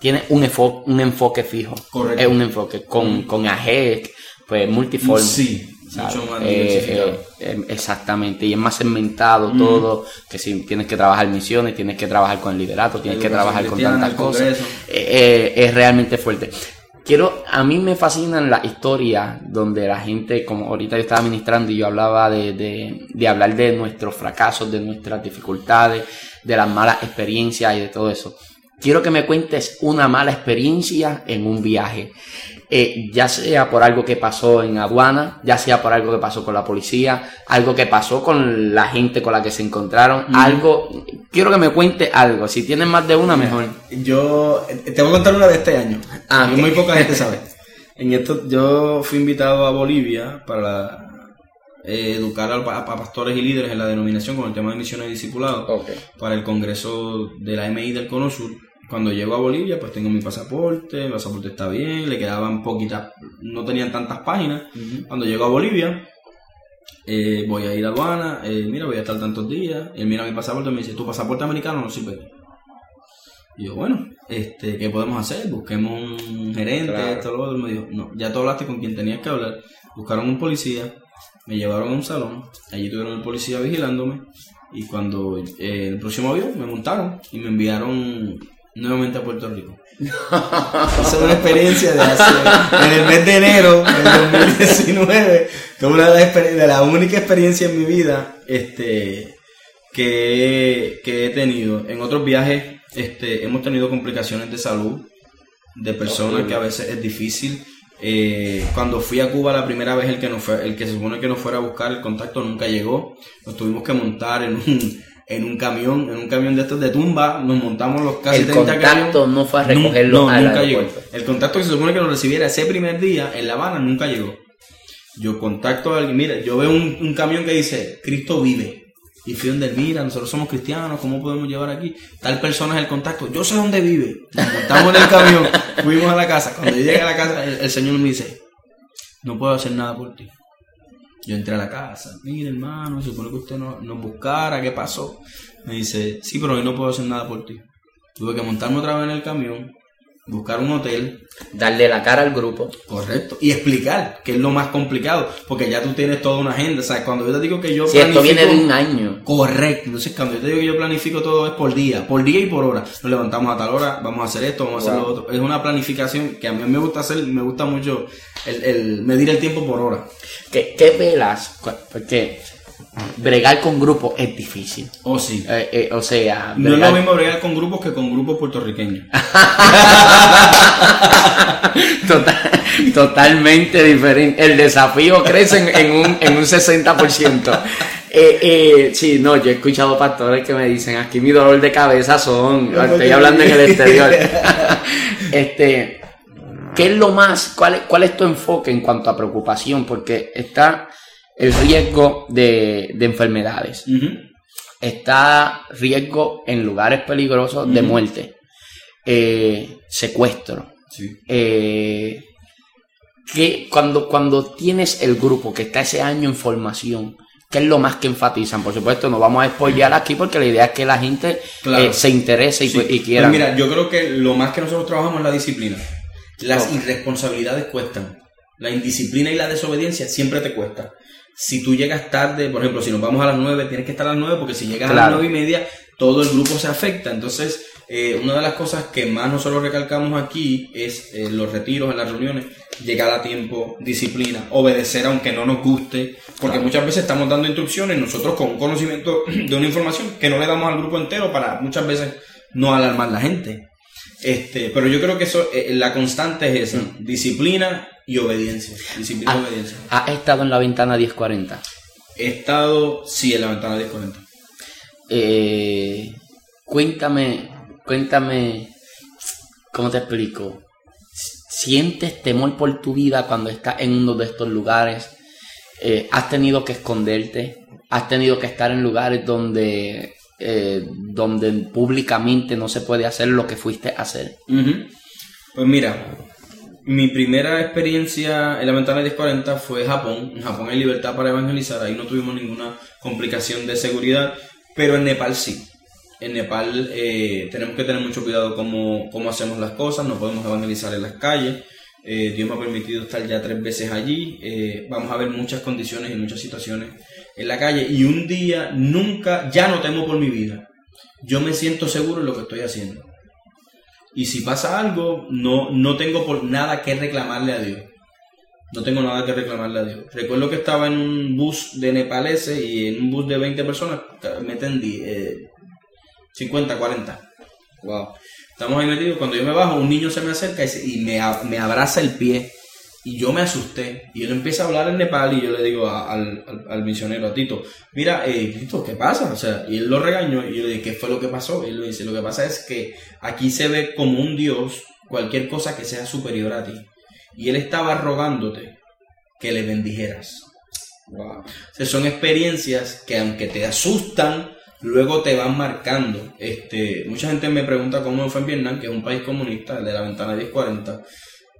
tiene un, enfo- un enfoque fijo. Correcto. Es un enfoque. Con, con AGEC, pues multiforme. Sí, ¿sabes? mucho más Eh, eh, eh, exactamente, y es más segmentado todo, que si tienes que trabajar misiones, tienes que trabajar con el liderato, tienes que trabajar con tantas cosas, eh, es realmente fuerte. Quiero, a mí me fascinan las historias donde la gente, como ahorita yo estaba ministrando y yo hablaba de, de, hablar de nuestros fracasos, de nuestras dificultades, de las malas experiencias y de todo eso. Quiero que me cuentes una mala experiencia en un viaje. Eh, ya sea por algo que pasó en aduana, ya sea por algo que pasó con la policía, algo que pasó con la gente con la que se encontraron, algo, quiero que me cuente algo, si tienes más de una mejor. Yo eh, te voy a contar una de este año. Ah, que muy poca gente sabe. En esto, yo fui invitado a Bolivia para eh, educar a, a pastores y líderes en la denominación con el tema de misiones y discipulados para el congreso de la MI del Cono Sur. Cuando llego a Bolivia, pues tengo mi pasaporte, mi pasaporte está bien, le quedaban poquitas, no tenían tantas páginas. Cuando llego a Bolivia, eh, voy a ir a aduana, eh, mira, voy a estar tantos días. Él mira mi pasaporte y me dice, tu pasaporte americano no sirve. aquí". Y yo, bueno, este, ¿qué podemos hacer? Busquemos un gerente, Claro. esto, lo otro. Me dijo, no, ya tú hablaste con quien tenías que hablar. Buscaron un policía, me llevaron a un salón, allí tuvieron el policía vigilándome. Y cuando eh, el próximo avión me montaron y me enviaron nuevamente a Puerto Rico. Esa es una experiencia de hace, en el mes de enero del 2019. Fue una de las, de la única experiencia en mi vida este, que, que he tenido. En otros viajes este, hemos tenido complicaciones de salud de personas que a veces es difícil. Eh, cuando fui a Cuba la primera vez, el que, nos fue, el que se supone que nos fuera a buscar el contacto nunca llegó. Nos tuvimos que montar en un, en un camión, en un camión de estos de tumba. Nos montamos los casi el contacto no fue a recogerlo no, nunca llegó. El contacto que se supone que nos recibiera ese primer día en La Habana nunca llegó. Yo contacto a alguien, mira, yo veo un, un camión que dice Cristo vive. Y fui donde mira, nosotros somos cristianos, ¿cómo podemos llevar aquí? Tal persona es el contacto, yo sé dónde vive. Estamos en el camión, fuimos a la casa. Cuando yo llegué a la casa, el, Señor me dice, no puedo hacer nada por ti. Yo entré a la casa, mire hermano, supone que usted nos, nos buscara, ¿qué pasó? Me dice, sí, pero hoy no puedo hacer nada por ti. Tuve que montarme otra vez en el camión, buscar un hotel. Darle la cara al grupo. Correcto. Y explicar, que es lo más complicado, porque ya tú tienes toda una agenda. O sea, cuando yo te digo que yo... Si esto viene de un año. Correcto. Entonces, cuando yo te digo que yo planifico todo es por día, por día y por hora. Nos levantamos a tal hora, vamos a hacer esto, vamos a hacer lo otro. Es una planificación que a mí me gusta hacer, me gusta mucho el, el medir el tiempo por hora. ¿Qué, qué velas? Porque bregar con grupos es difícil. Oh, sí. Eh, eh, o sea, no es lo mismo bregar con grupos que con grupos puertorriqueños. totalmente diferente. El desafío crece en, un, en un 60%. Eh, eh, sí, no, yo he escuchado pastores que me dicen, aquí mi dolor de cabeza son, estoy hablando en el exterior. este, ¿qué es lo más, cuál, es, cuál es tu enfoque en cuanto a preocupación? Porque está el riesgo de, enfermedades. Está riesgo en lugares peligrosos de muerte. Eh, secuestro. Eh, que cuando, cuando tienes el grupo que está ese año en formación, ¿qué es lo más que enfatizan? Por supuesto, no vamos a spoilear aquí porque la idea es que la gente eh, se interese y, pues, quiera. Pues mira, yo creo que lo más que nosotros trabajamos es la disciplina. Las irresponsabilidades cuestan. La indisciplina y la desobediencia siempre te cuesta si tú llegas tarde, por ejemplo, si nos vamos a las 9, tienes que estar a las 9 porque si llegas a las 9 y media, todo el grupo se afecta. Entonces, eh, una de las cosas que más nosotros recalcamos aquí es eh, los retiros en las reuniones, llegar a tiempo, disciplina, obedecer aunque no nos guste, porque muchas veces estamos dando instrucciones nosotros con conocimiento de una información que no le damos al grupo entero para muchas veces no alarmar a la gente. Este, pero yo creo que eso, eh, la constante es esa, mm. disciplina y obediencia. Disciplina y obediencia. ¿Has estado en la ventana 1040? He estado, sí, en la ventana 1040. Eh, cuéntame, cuéntame, ¿cómo te explico? ¿Sientes temor por tu vida cuando estás en uno de estos lugares? Eh, ¿Has tenido que esconderte? ¿Has tenido que estar en lugares donde eh, donde públicamente no se puede hacer lo que fuiste a hacer? Pues mira, mi primera experiencia en la ventana 1040 fue Japón. En Japón hay libertad para evangelizar, ahí no tuvimos ninguna complicación de seguridad, pero en Nepal sí. En Nepal eh, tenemos que tener mucho cuidado cómo, cómo hacemos las cosas, no podemos evangelizar en las calles. Eh, Dios me ha permitido estar ya tres veces allí. vamos a ver muchas condiciones y muchas situaciones en la calle y un día nunca, ya no temo por mi vida. Yo me siento seguro en lo que estoy haciendo. Y si pasa algo, no, no tengo por nada que reclamarle a Dios. No tengo nada que reclamarle a Dios. Recuerdo que estaba en un bus de nepaleses y en un bus de 20 personas meten 50, 40. Wow. Estamos ahí metidos. Cuando yo me bajo, un niño se me acerca y, me, me abraza el pie. Y yo me asusté. Y él empieza a hablar en Nepal y yo le digo al, al, misionero, a Tito, mira, eh, Tito, ¿qué pasa? O sea, y él lo regañó y le dije, ¿qué fue lo que pasó? Y él le dice, lo que pasa es que aquí se ve como un Dios cualquier cosa que sea superior a ti. Y él estaba rogándote que le bendijeras. Wow. O sea, son experiencias que aunque te asustan, luego te van marcando. Este, mucha gente me pregunta cómo fue en Vietnam, que es un país comunista, el de la ventana 1040.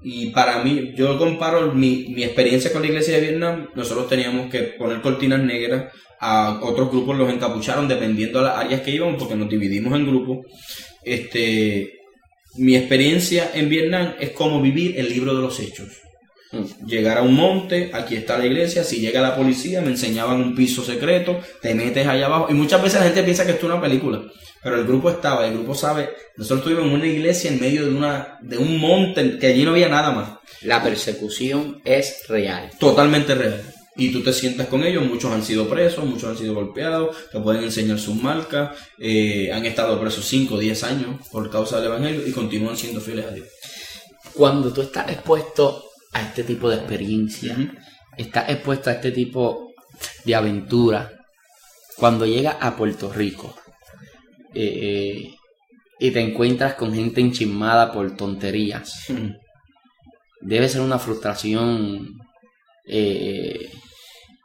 Y para mí, yo comparo mi, mi experiencia con la iglesia de Vietnam, nosotros teníamos que poner cortinas negras, a otros grupos los encapucharon dependiendo de las áreas que íbamos, porque nos dividimos en grupos. Este, mi experiencia en Vietnam es como vivir el libro de los hechos. Llegar a un monte, aquí está la iglesia, si llega la policía, me enseñaban un piso secreto, te metes allá abajo. Y muchas veces la gente piensa que esto es una película. Pero el grupo estaba, el grupo sabe, nosotros estuvimos en una iglesia en medio de, una, de un monte que allí no había nada más. La persecución es real. Totalmente real. y tú te sientas con ellos, muchos han sido presos, muchos han sido golpeados, te pueden enseñar sus marcas, eh, han estado presos 5 o 10 años por causa del Evangelio y continúan siendo fieles a Dios. Cuando tú estás expuesto a este tipo de experiencia, estás expuesto a este tipo de aventura, cuando llegas a Puerto Rico eh, y te encuentras con gente enchismada por tonterías, debe ser una frustración eh,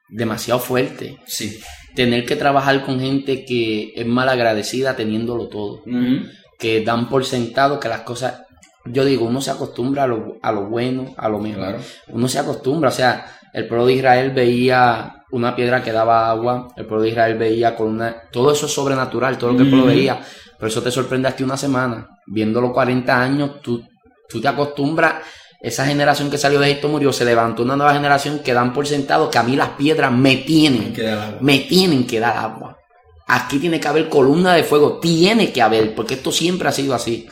demasiado fuerte. Sí. Tener que trabajar con gente que es mal agradecida teniéndolo todo. Que dan por sentado que las cosas. Yo digo, uno se acostumbra a lo, a lo bueno, a lo mejor. Uno se acostumbra, o sea, el pueblo de Israel veía una piedra que daba agua, el pueblo de Israel veía con una... Todo eso es sobrenatural, todo lo que el pueblo veía. Pero eso te sorprende hasta una semana. Viéndolo 40 años, tú, tú te acostumbras esa generación que salió de Egipto murió, se levantó una nueva generación que dan por sentado que a mí las piedras me tienen, que me tienen que dar agua. Aquí tiene que haber columna de fuego, tiene que haber, porque esto siempre ha sido así.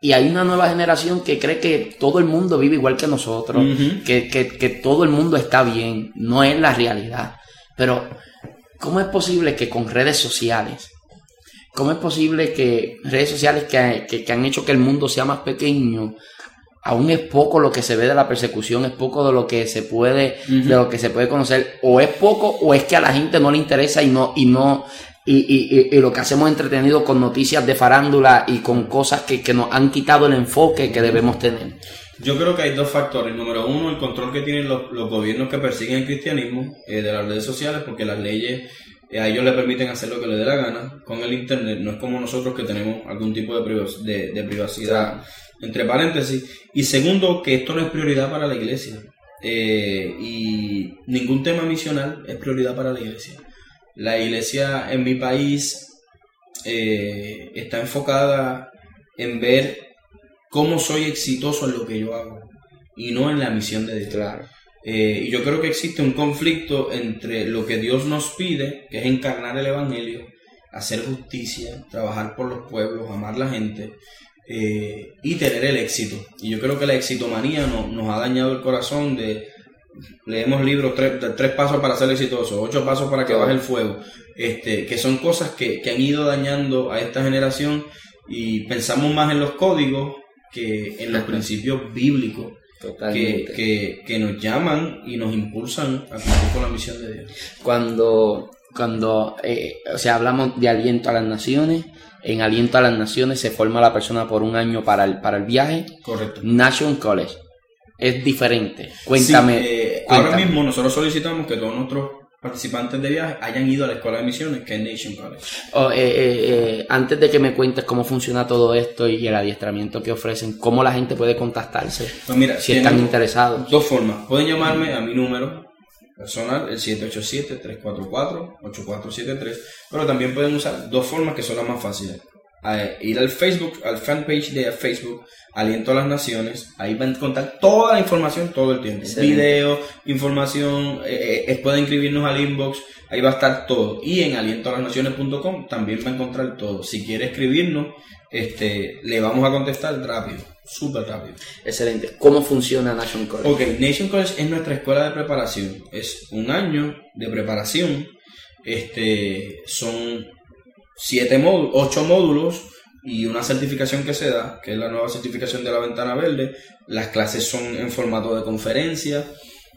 Y hay una nueva generación que cree que todo el mundo vive igual que nosotros, que, que, todo el mundo está bien. No es la realidad. Pero, ¿cómo es posible que con redes sociales, cómo es posible que redes sociales que, que han hecho que el mundo sea más pequeño, aún es poco lo que se ve de la persecución, es poco de lo que se puede, de lo que se puede conocer, o es poco, o es que a la gente no le interesa y no, y no, y, y, y, lo que hacemos entretenido con noticias de farándula y con cosas que, que, nos han quitado el enfoque que debemos tener. Yo creo que hay dos factores. Número uno, el control que tienen los, los gobiernos que persiguen el cristianismo eh, de las redes sociales, porque las leyes eh, a ellos les permiten hacer lo que les dé la gana con el Internet. No es como nosotros que tenemos algún tipo de, de, de privacidad entre paréntesis. Y segundo, que esto no es prioridad para la iglesia. Eh, y ningún tema misional es prioridad para la iglesia. La iglesia en mi país eh, está enfocada en ver cómo soy exitoso en lo que yo hago y no en la misión de Dios. Eh, y yo creo que existe un conflicto entre lo que Dios nos pide, que es encarnar el Evangelio, hacer justicia, trabajar por los pueblos, amar la gente, eh, y tener el éxito. Y yo creo que la exitomanía no, nos ha dañado el corazón de leemos libros tres, tres pasos para ser exitoso, ocho pasos para que baje el fuego, este, que son cosas que, que han ido dañando a esta generación y pensamos más en los códigos que en los principios bíblicos que, que, que, nos llaman y nos impulsan a cumplir con la misión de Dios. Cuando, cuando eh, o sea, hablamos de aliento a las naciones, en Aliento a las Naciones se forma la persona por un año para el, para el viaje. Correcto. Nation College. Es diferente. Cuéntame, eh, Ahora mismo nosotros solicitamos que todos nuestros participantes de viaje hayan ido a la escuela de misiones que es Nation College. Oh, eh, eh, antes de que me cuentes cómo funciona todo esto y el adiestramiento que ofrecen, ¿cómo la gente puede contactarse? Pues mira, si están interesados. Dos formas. Pueden llamarme a mi número personal, el 787-344-8473, pero también pueden usar dos formas que son las más fáciles. Ir al Facebook, al fanpage de Facebook, Aliento a las Naciones, ahí van a encontrar toda la información todo el tiempo. Video, información, eh, eh, pueden inscribirnos al inbox, ahí va a estar todo. Y en alientoalasnaciones.com también va a encontrar todo. Si quiere escribirnos, este, le vamos a contestar rápido. Súper rápido. Excelente. ¿Cómo funciona Nation College? Ok, Nation College es nuestra escuela de preparación. Es un año de preparación. Este, son siete módulos, ocho módulos y una certificación que se da, que es la nueva certificación de la ventana verde. Las clases son en formato de conferencia.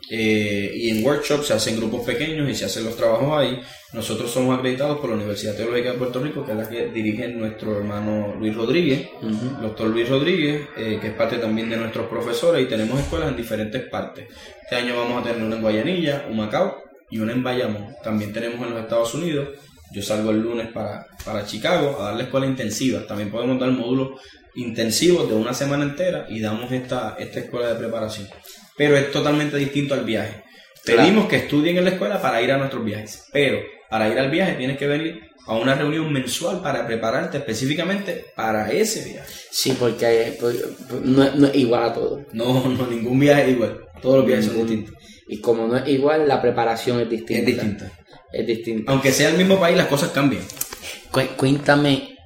Eh, y en workshops se hacen grupos pequeños y se hacen los trabajos ahí. Nosotros somos acreditados por la Universidad Teológica de Puerto Rico, que es la que dirige nuestro hermano Luis Rodríguez, doctor Luis Rodríguez, eh, que es parte también de nuestros profesores y tenemos escuelas en diferentes partes. Este año vamos a tener una en Guayanilla, un Macao y una en Bayamón. También tenemos en los Estados Unidos. Yo salgo el lunes para, para Chicago a dar la escuela intensiva. También podemos dar módulos intensivos de una semana entera y damos esta, esta escuela de preparación pero es totalmente distinto al viaje. Pedimos que estudien en la escuela para ir a nuestros viajes, pero para ir al viaje tienes que venir a una reunión mensual para prepararte específicamente para ese viaje. Sí, porque pues, no, es igual a todo. No, no, ningún viaje es igual. Todos los viajes son distintos. Y como no es igual, la preparación es distinta. Es distinta. Es distinta. Aunque sea el mismo país, las cosas cambian. cuéntame,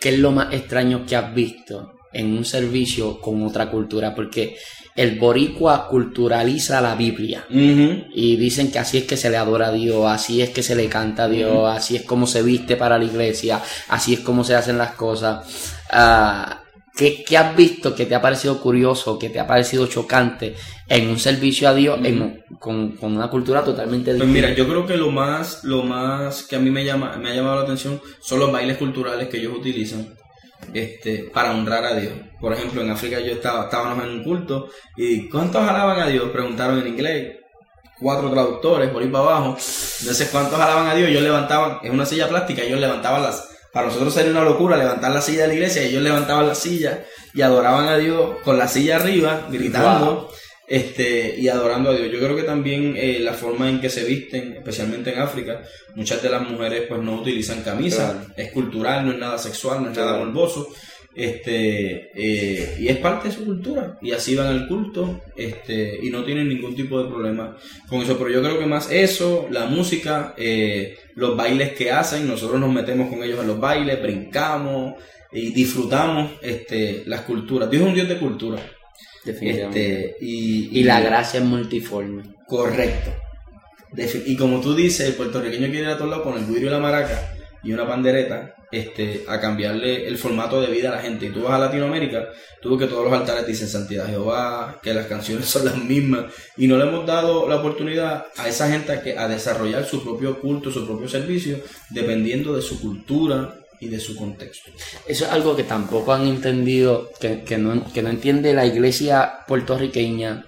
¿qué es lo más extraño que has visto en un servicio con otra cultura, porque el boricua culturaliza la Biblia y dicen que así es que se le adora a Dios, así es que se le canta a Dios, así es como se viste para la iglesia, así es como se hacen las cosas. Ah, ¿qué, has visto que te ha parecido curioso, que te ha parecido chocante en un servicio a Dios con, una cultura totalmente diferente? Pues mira, yo creo que lo más, lo más que a mí me, llama, me ha llamado la atención son los bailes culturales que ellos utilizan este, para honrar a Dios. Por ejemplo, en África yo estaba, estábamos en un culto y ¿cuántos alaban a Dios? Preguntaron en inglés. Cuatro traductores por ahí para abajo. Entonces, ¿cuántos alaban a Dios? Ellos levantaban, es una silla plástica, ellos levantaban las... Para nosotros sería una locura levantar la silla de la iglesia, ellos levantaban la silla y adoraban a Dios con la silla arriba, gritando este, y adorando a Dios. Yo creo que también eh, la forma en que se visten, especialmente en África, muchas de las mujeres pues no utilizan camisa, es cultural, no es nada sexual, no es nada morboso, este, eh, y es parte de su cultura, y así van al culto, este, y no tienen ningún tipo de problema con eso, pero yo creo que más eso, la música, eh, los bailes que hacen, nosotros nos metemos con ellos en los bailes, brincamos, y disfrutamos este, las culturas. Dios es un Dios de cultura. Este, y, la gracia es multiforme. Correcto. y como tú dices, el puertorriqueño quiere ir a todos lados con el vidrio y la maraca y una pandereta este, a cambiarle el formato de vida a la gente. Y tú vas a Latinoamérica, tú que todos los altares dicen Santidad Jehová, que las canciones son las mismas, y no le hemos dado la oportunidad a esa gente a, que, a desarrollar su propio culto, su propio servicio, dependiendo de su cultura, y de su contexto. Eso es algo que tampoco han entendido, que, no, que no entiende la iglesia puertorriqueña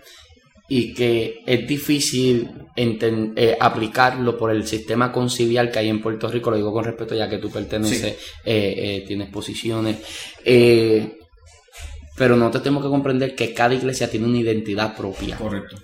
y que es difícil eh, aplicarlo por el sistema conciliar que hay en Puerto Rico, lo digo con respeto ya que tú perteneces, eh, eh, tienes posiciones, pero nosotros tenemos que comprender que cada iglesia tiene una identidad propia. Correcto.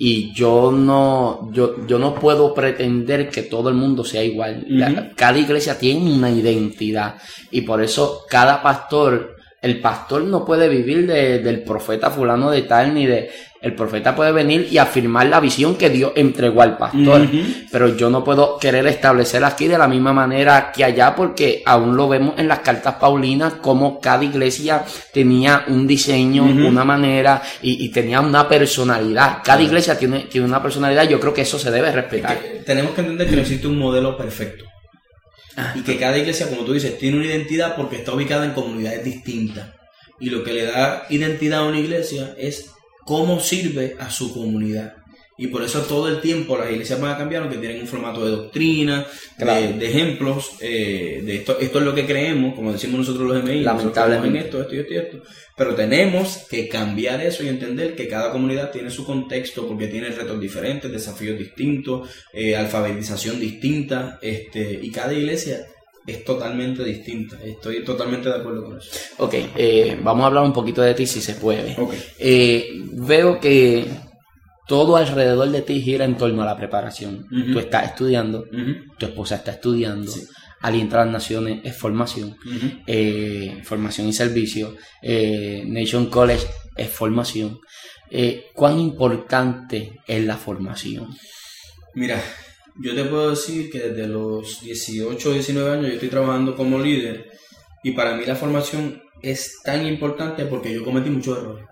Y yo no, yo, yo no puedo pretender que todo el mundo sea igual. cada iglesia tiene una identidad. Y por eso cada pastor, el pastor no puede vivir de, del profeta fulano de tal ni de el profeta puede venir y afirmar la visión que Dios entregó al pastor, pero yo no puedo querer establecer aquí de la misma manera que allá porque aún lo vemos en las cartas paulinas como cada iglesia tenía un diseño, una manera y, tenía una personalidad. Cada iglesia tiene, tiene una personalidad, yo creo que eso se debe respetar. tenemos que entender que no existe un modelo perfecto. Ah. y que cada iglesia, como tú dices, tiene una identidad porque está ubicada en comunidades distintas. Y lo que le da identidad a una iglesia es cómo sirve a su comunidad. Y por eso todo el tiempo las iglesias van a cambiar, aunque tienen un formato de doctrina, de, ejemplos, eh, de esto, esto es lo que creemos, como decimos nosotros los MI, lamentablemente esto, esto y esto y esto. Pero tenemos que cambiar eso y entender que cada comunidad tiene su contexto, porque tiene retos diferentes, desafíos distintos, eh, alfabetización distinta, este, y cada iglesia es totalmente distinta. Estoy totalmente de acuerdo con eso. Ok, eh, vamos a hablar un poquito de ti si se puede. Eh, veo que todo alrededor de ti gira en torno a la preparación. Tú estás estudiando, tu esposa está estudiando. Alienta a las Naciones es formación, eh, formación y servicio. Nation College es formación. ¿Cuán importante es la formación? Mira, yo te puedo decir que desde los 18 o 19 años yo estoy trabajando como líder y para mí la formación es tan importante porque yo cometí muchos errores.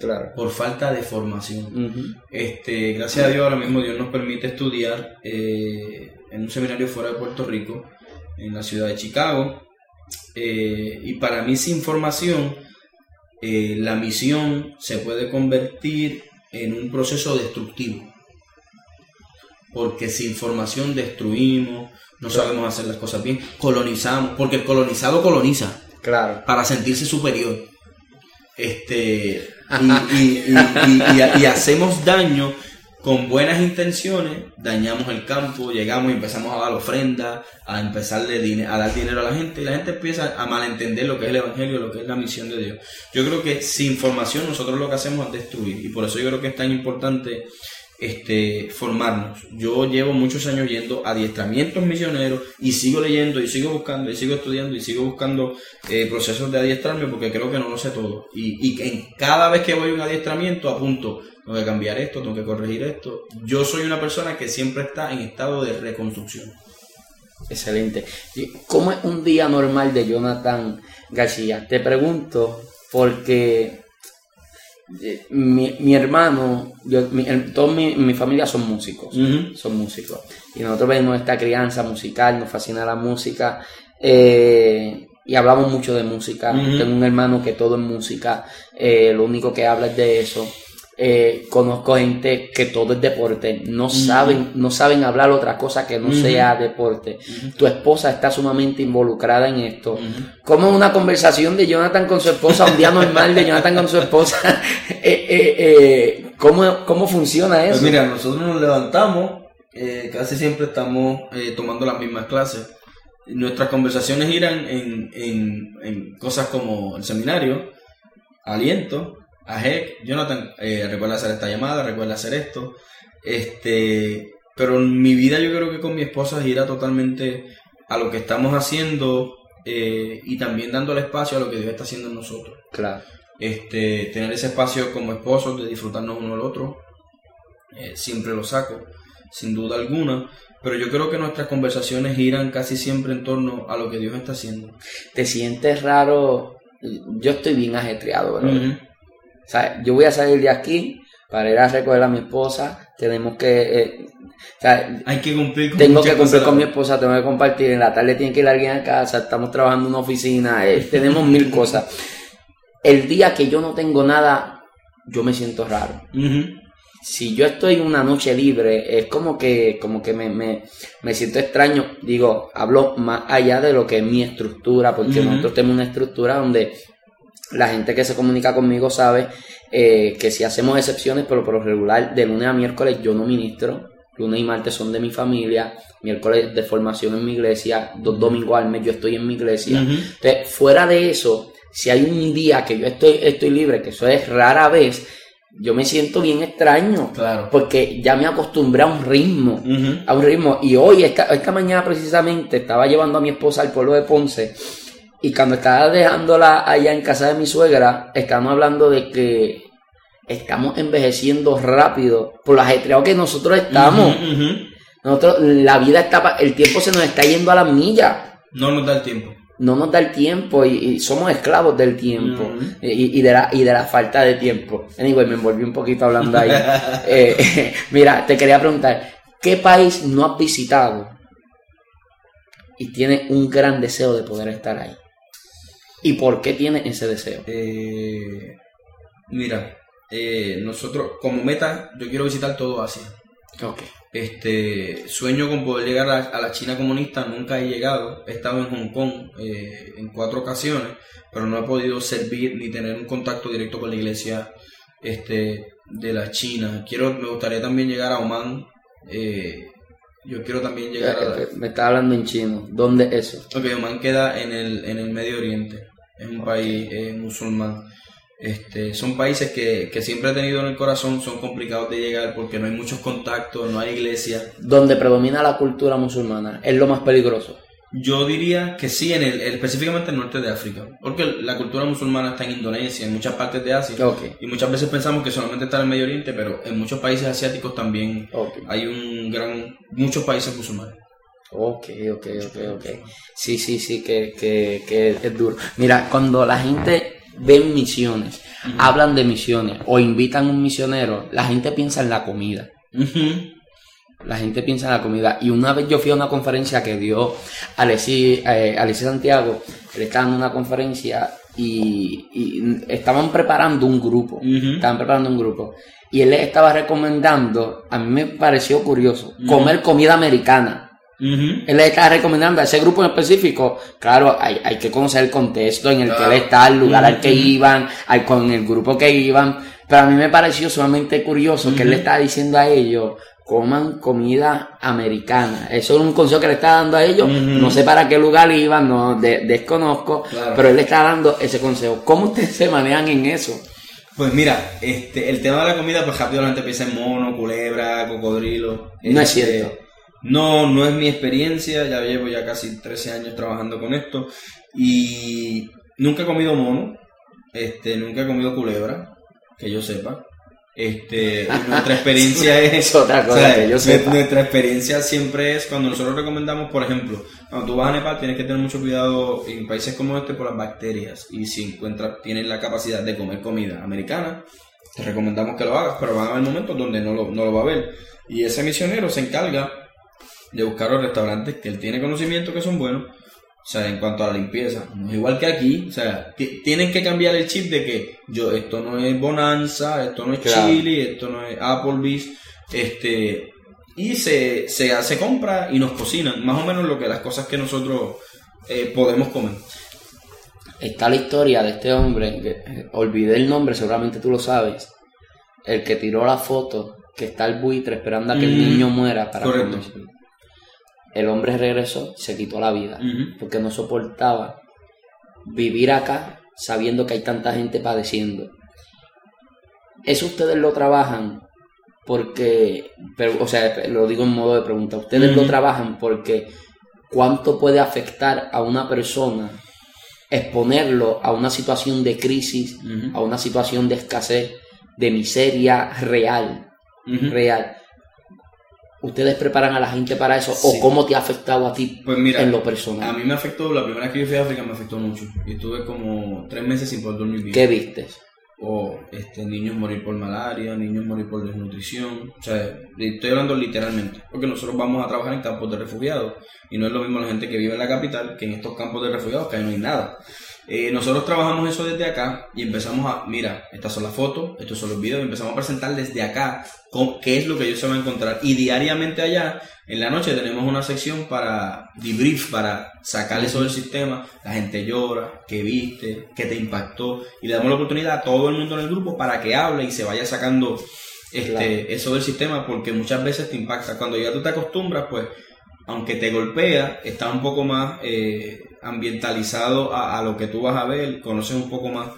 Claro. Por falta de formación. este, gracias a Dios, ahora mismo Dios nos permite estudiar eh, en un seminario fuera de Puerto Rico, en la ciudad de Chicago. Eh, y para mí, sin formación, eh, la misión se puede convertir en un proceso destructivo porque sin formación destruimos, no sabemos hacer las cosas bien, colonizamos, porque el colonizado coloniza. Claro. Para sentirse superior. Este, y, hacemos daño con buenas intenciones, dañamos el campo, llegamos y empezamos a dar ofrenda, a empezarle a dar dinero a la gente, y la gente empieza a malentender lo que es el Evangelio, lo que es la misión de Dios. Yo creo que sin formación nosotros lo que hacemos es destruir, y por eso yo creo que es tan importante este, formarnos. Yo llevo muchos años yendo a adiestramientos misioneros y sigo leyendo y sigo buscando y sigo estudiando y sigo buscando eh, procesos de adiestrarme porque creo que no lo sé todo. Y, y en cada vez que voy a un adiestramiento apunto, tengo que cambiar esto, tengo que corregir esto. Yo soy una persona que siempre está en estado de reconstrucción. Excelente. ¿Cómo es un día normal de Jonathan García? Te pregunto porque eh, mi, hermano, yo, mi, toda mi, familia son músicos, son músicos. Y nosotros vemos esta crianza musical, nos fascina la música. Eh, y hablamos mucho de música. Tengo un hermano que todo es música, eh, lo único que habla es de eso. Eh, conozco gente que todo es deporte, no saben, no saben hablar otra cosa que no sea deporte. Tu esposa está sumamente involucrada en esto. ¿Cómo una conversación de Jonathan con su esposa, un día normal de Jonathan con su esposa? Eh, ¿cómo, ¿cómo, funciona pues eso? Pues mira, nosotros nos levantamos, casi siempre estamos tomando las mismas clases nuestras conversaciones giran en, en, cosas como el seminario, aliento, AJEC, Jonathan, eh, recuerda hacer esta llamada, recuerda hacer esto. Este, pero en mi vida yo creo que con mi esposa gira totalmente a lo que estamos haciendo eh, y también dando el espacio a lo que Dios está haciendo en nosotros. Claro. Este, tener ese espacio como esposos de disfrutarnos uno al otro, eh, siempre lo saco, sin duda alguna. Pero yo creo que nuestras conversaciones giran casi siempre en torno a lo que Dios está haciendo. ¿Te sientes raro? Yo estoy bien ajetreado, ¿verdad? O sea, yo voy a salir de aquí para ir a recoger a mi esposa. Tenemos que. Eh, o sea, Hay que cumplir con Tengo que cumplir con mi esposa, tengo que compartir. En la tarde tiene que ir alguien a casa, estamos trabajando en una oficina, eh, tenemos mil cosas. El día que yo no tengo nada, yo me siento raro si yo estoy una noche libre, es como que, como que me, me, me, siento extraño. Digo, hablo más allá de lo que es mi estructura, porque nosotros tenemos una estructura donde la gente que se comunica conmigo sabe eh, que si hacemos excepciones, pero por lo regular, de lunes a miércoles yo no ministro. Lunes y martes son de mi familia, miércoles de formación en mi iglesia, dos domingos al mes yo estoy en mi iglesia. Entonces, fuera de eso, si hay un día que yo estoy, estoy libre, que eso es rara vez, yo me siento bien extraño. Claro. Porque ya me acostumbré a un ritmo. A un ritmo. Y hoy, esta, esta mañana precisamente, estaba llevando a mi esposa al pueblo de Ponce. Y cuando estaba dejándola allá en casa de mi suegra, estamos hablando de que estamos envejeciendo rápido por lo ajetreado que nosotros estamos. Nosotros, la vida está, el tiempo se nos está yendo a las millas. No nos da el tiempo no nos da el tiempo y, somos esclavos del tiempo y, de la, y de la falta de tiempo. Anyway, me envolví un poquito hablando ahí. Eh, mira, te quería preguntar, ¿qué país no has visitado y tienes un gran deseo de poder estar ahí? ¿Y por qué tienes ese deseo? Eh, mira, eh, nosotros como meta, yo quiero visitar todo Asia. Ok. Este, sueño con poder llegar a, la China comunista, nunca he llegado. He estado en Hong Kong eh, en cuatro ocasiones, pero no he podido servir ni tener un contacto directo con la iglesia este, de la China. Quiero, me gustaría también llegar a Oman. Eh, yo quiero también llegar a... Eh, me está hablando en chino. ¿Dónde es eso? Ok, Oman queda en el, en el Medio Oriente. Es un país musulmán. Este, son países que, siempre he tenido en el corazón, son complicados de llegar porque no hay muchos contactos, no hay iglesia. Donde predomina la cultura musulmana, ¿es lo más peligroso? Yo diría que sí, en el, específicamente en el norte de África, porque la cultura musulmana está en Indonesia, en muchas partes de Asia, y muchas veces pensamos que solamente está en el Medio Oriente, pero en muchos países asiáticos también hay un gran, muchos países musulmanes. Ok, ok, ok, ok. Sí, sí, sí, que, que, que es duro. Mira, cuando la gente ven misiones, hablan de misiones o invitan a un misionero, la gente piensa en la comida. La gente piensa en la comida. Y una vez yo fui a una conferencia que dio Alessi, eh, Santiago, le estaba dando una conferencia y, estaban preparando un grupo. Estaban preparando un grupo. Y él le estaba recomendando, a mí me pareció curioso, comer comida americana. Él le está recomendando a ese grupo en específico, claro, hay, hay que conocer el contexto en el que él está, el lugar al que iban, con el grupo que iban, pero a mí me pareció sumamente curioso que él le estaba diciendo a ellos, coman comida americana. Eso es un consejo que le está dando a ellos. No sé para qué lugar iban, no desconozco, pero él le está dando ese consejo. ¿Cómo ustedes se manejan en eso? Pues mira, este, el tema de la comida, pues rápido la gente piensa en mono, culebra, cocodrilo. No es este, cierto. No, no es mi experiencia, ya llevo ya casi 13 años trabajando con esto y nunca he comido mono, este, nunca he comido culebra, que yo sepa. Este, nuestra experiencia es, otra cosa que yo Nuestra experiencia siempre es cuando nosotros recomendamos, por ejemplo, cuando tú vas a Nepal tienes que tener mucho cuidado en países como este por las bacterias y si encuentras, tienes la capacidad de comer comida americana, te recomendamos que lo hagas, pero van a haber momentos donde no lo, no lo va a ver. Y ese misionero se encarga de buscar los restaurantes que él tiene conocimiento que son buenos o sea, en cuanto a la limpieza, igual que aquí, o sea, tienen que cambiar el chip de que yo, esto no es Bonanza, esto no es Chili, esto no es Applebee's, este, y se, se hace compra y nos cocinan, más o menos lo que las cosas que nosotros eh, podemos comer. Está la historia de este hombre, que, eh, olvidé el nombre, seguramente tú lo sabes, el que tiró la foto, que está el buitre esperando a que el mm, niño muera para correcto el hombre regresó, se quitó la vida, porque no soportaba vivir acá sabiendo que hay tanta gente padeciendo. Eso ustedes lo trabajan porque, pero, o sea, lo digo en modo de pregunta, ustedes lo trabajan porque cuánto puede afectar a una persona exponerlo a una situación de crisis, a una situación de escasez, de miseria real, real. ¿Ustedes preparan a la gente para eso? ¿O cómo te ha afectado a ti pues mira, en lo personal? A mí me afectó, la primera vez que yo fui a África me afectó mucho. Y estuve como tres meses sin poder dormir bien. ¿Qué viste? O este, niños morir por malaria, niños morir por desnutrición. O sea, estoy hablando literalmente. Porque nosotros vamos a trabajar en campos de refugiados. Y no es lo mismo la gente que vive en la capital que en estos campos de refugiados, que ahí no hay nada. Eh, nosotros trabajamos eso desde acá y empezamos a, mira, estas son las fotos, estos son los videos, y empezamos a presentar desde acá qué es lo que ellos se van a encontrar. Y diariamente allá, en la noche, tenemos una sección para debrief, para sacar eso del sistema. La gente llora, qué viste, qué te impactó. Y le damos la oportunidad a todo el mundo en el grupo para que hable y se vaya sacando este, eso del sistema, porque muchas veces te impacta. Cuando ya tú te acostumbras, pues, aunque te golpea, está un poco más... Eh, ambientalizado a, lo que tú vas a ver, conoces un poco más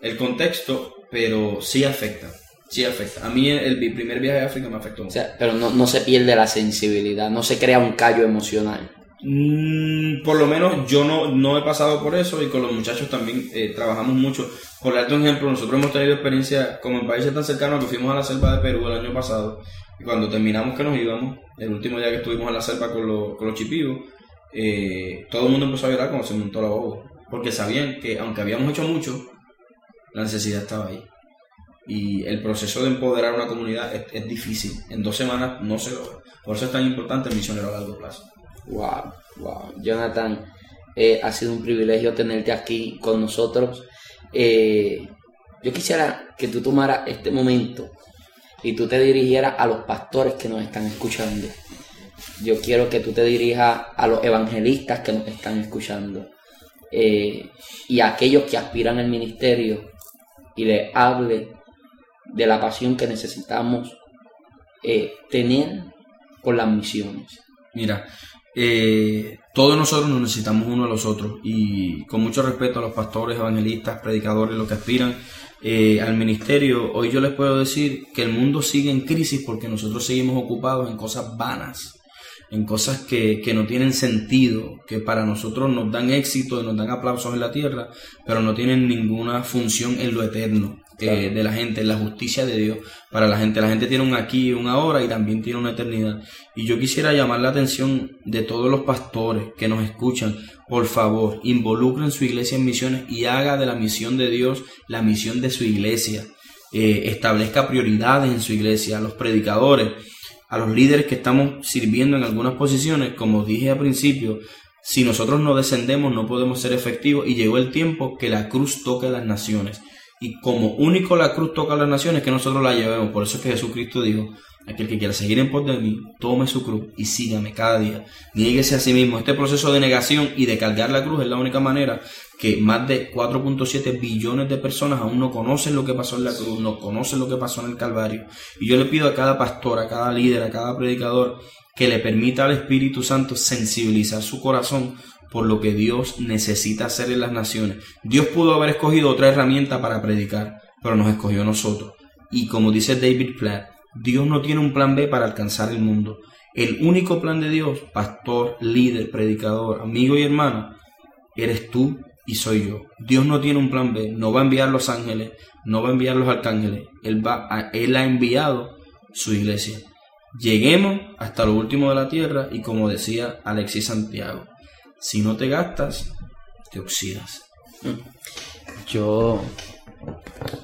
el contexto, pero sí afecta. Sí afecta. A mí el, primer viaje a África me afectó. O sea, pero no, no, se pierde la sensibilidad, no se crea un callo emocional. Mm, por lo menos yo no, no he pasado por eso y con los muchachos también eh, trabajamos mucho. Por darte un ejemplo, nosotros hemos tenido experiencia como en países tan cercanos que fuimos a la selva de Perú el año pasado y cuando terminamos que nos íbamos, el último día que estuvimos en la selva con, los, con los chipivos, eh, todo el mundo empezó a llorar cuando se montó la boba. Porque sabían que aunque habíamos hecho mucho, la necesidad estaba ahí. Y el proceso de empoderar una comunidad es, difícil. En dos semanas no se logra. Por eso es tan importante el misionero a largo plazo. Wow, wow. Jonathan, eh, ha sido un privilegio tenerte aquí con nosotros. Eh, yo quisiera que tú tomaras este momento y tú te dirigieras a los pastores que nos están escuchando yo quiero que tú te dirijas a los evangelistas que nos están escuchando eh, y a aquellos que aspiran al ministerio y les hable de la pasión que necesitamos eh, tener con las misiones. Mira, eh, todos nosotros nos necesitamos uno a los otros y con mucho respeto a los pastores, evangelistas, predicadores, los que aspiran al ministerio, hoy yo les puedo decir que el mundo sigue en crisis porque nosotros seguimos ocupados en cosas vanas en cosas que, que, no tienen sentido, que para nosotros nos dan éxito y nos dan aplausos en la tierra, pero no tienen ninguna función en lo eterno eh, de la gente, en la justicia de Dios para la gente. La gente tiene un aquí y un ahora y también tiene una eternidad. Y yo quisiera llamar la atención de todos los pastores que nos escuchan, por favor, involucren su iglesia en misiones y haga de la misión de Dios la misión de su iglesia. Eh, establezca prioridades en su iglesia, a los predicadores a los líderes que estamos sirviendo en algunas posiciones, como dije al principio, si nosotros no descendemos no podemos ser efectivos y llegó el tiempo que la cruz toque a las naciones. Y como único la cruz toca a las naciones, que nosotros la llevemos. Por eso es que Jesucristo dijo, aquel que quiera seguir en pos de mí, tome su cruz y sígame cada día. Niéguese a sí mismo. Este proceso de negación y de cargar la cruz es la única manera que más de 4.7 billones de personas aún no conocen lo que pasó en la cruz, no conocen lo que pasó en el Calvario. Y yo le pido a cada pastor, a cada líder, a cada predicador, que le permita al Espíritu Santo sensibilizar su corazón por lo que Dios necesita hacer en las naciones. Dios pudo haber escogido otra herramienta para predicar, pero nos escogió a nosotros. Y como dice David Platt, Dios no tiene un plan B para alcanzar el mundo. El único plan de Dios, pastor, líder, predicador, amigo y hermano, eres tú y soy yo. Dios no tiene un plan B, no va a enviar los ángeles no va a enviar los arcángeles, Él, él ha enviado su iglesia. Lleguemos hasta lo último de la tierra y como decía Alexis Santiago, si no te gastas, te oxidas. Yo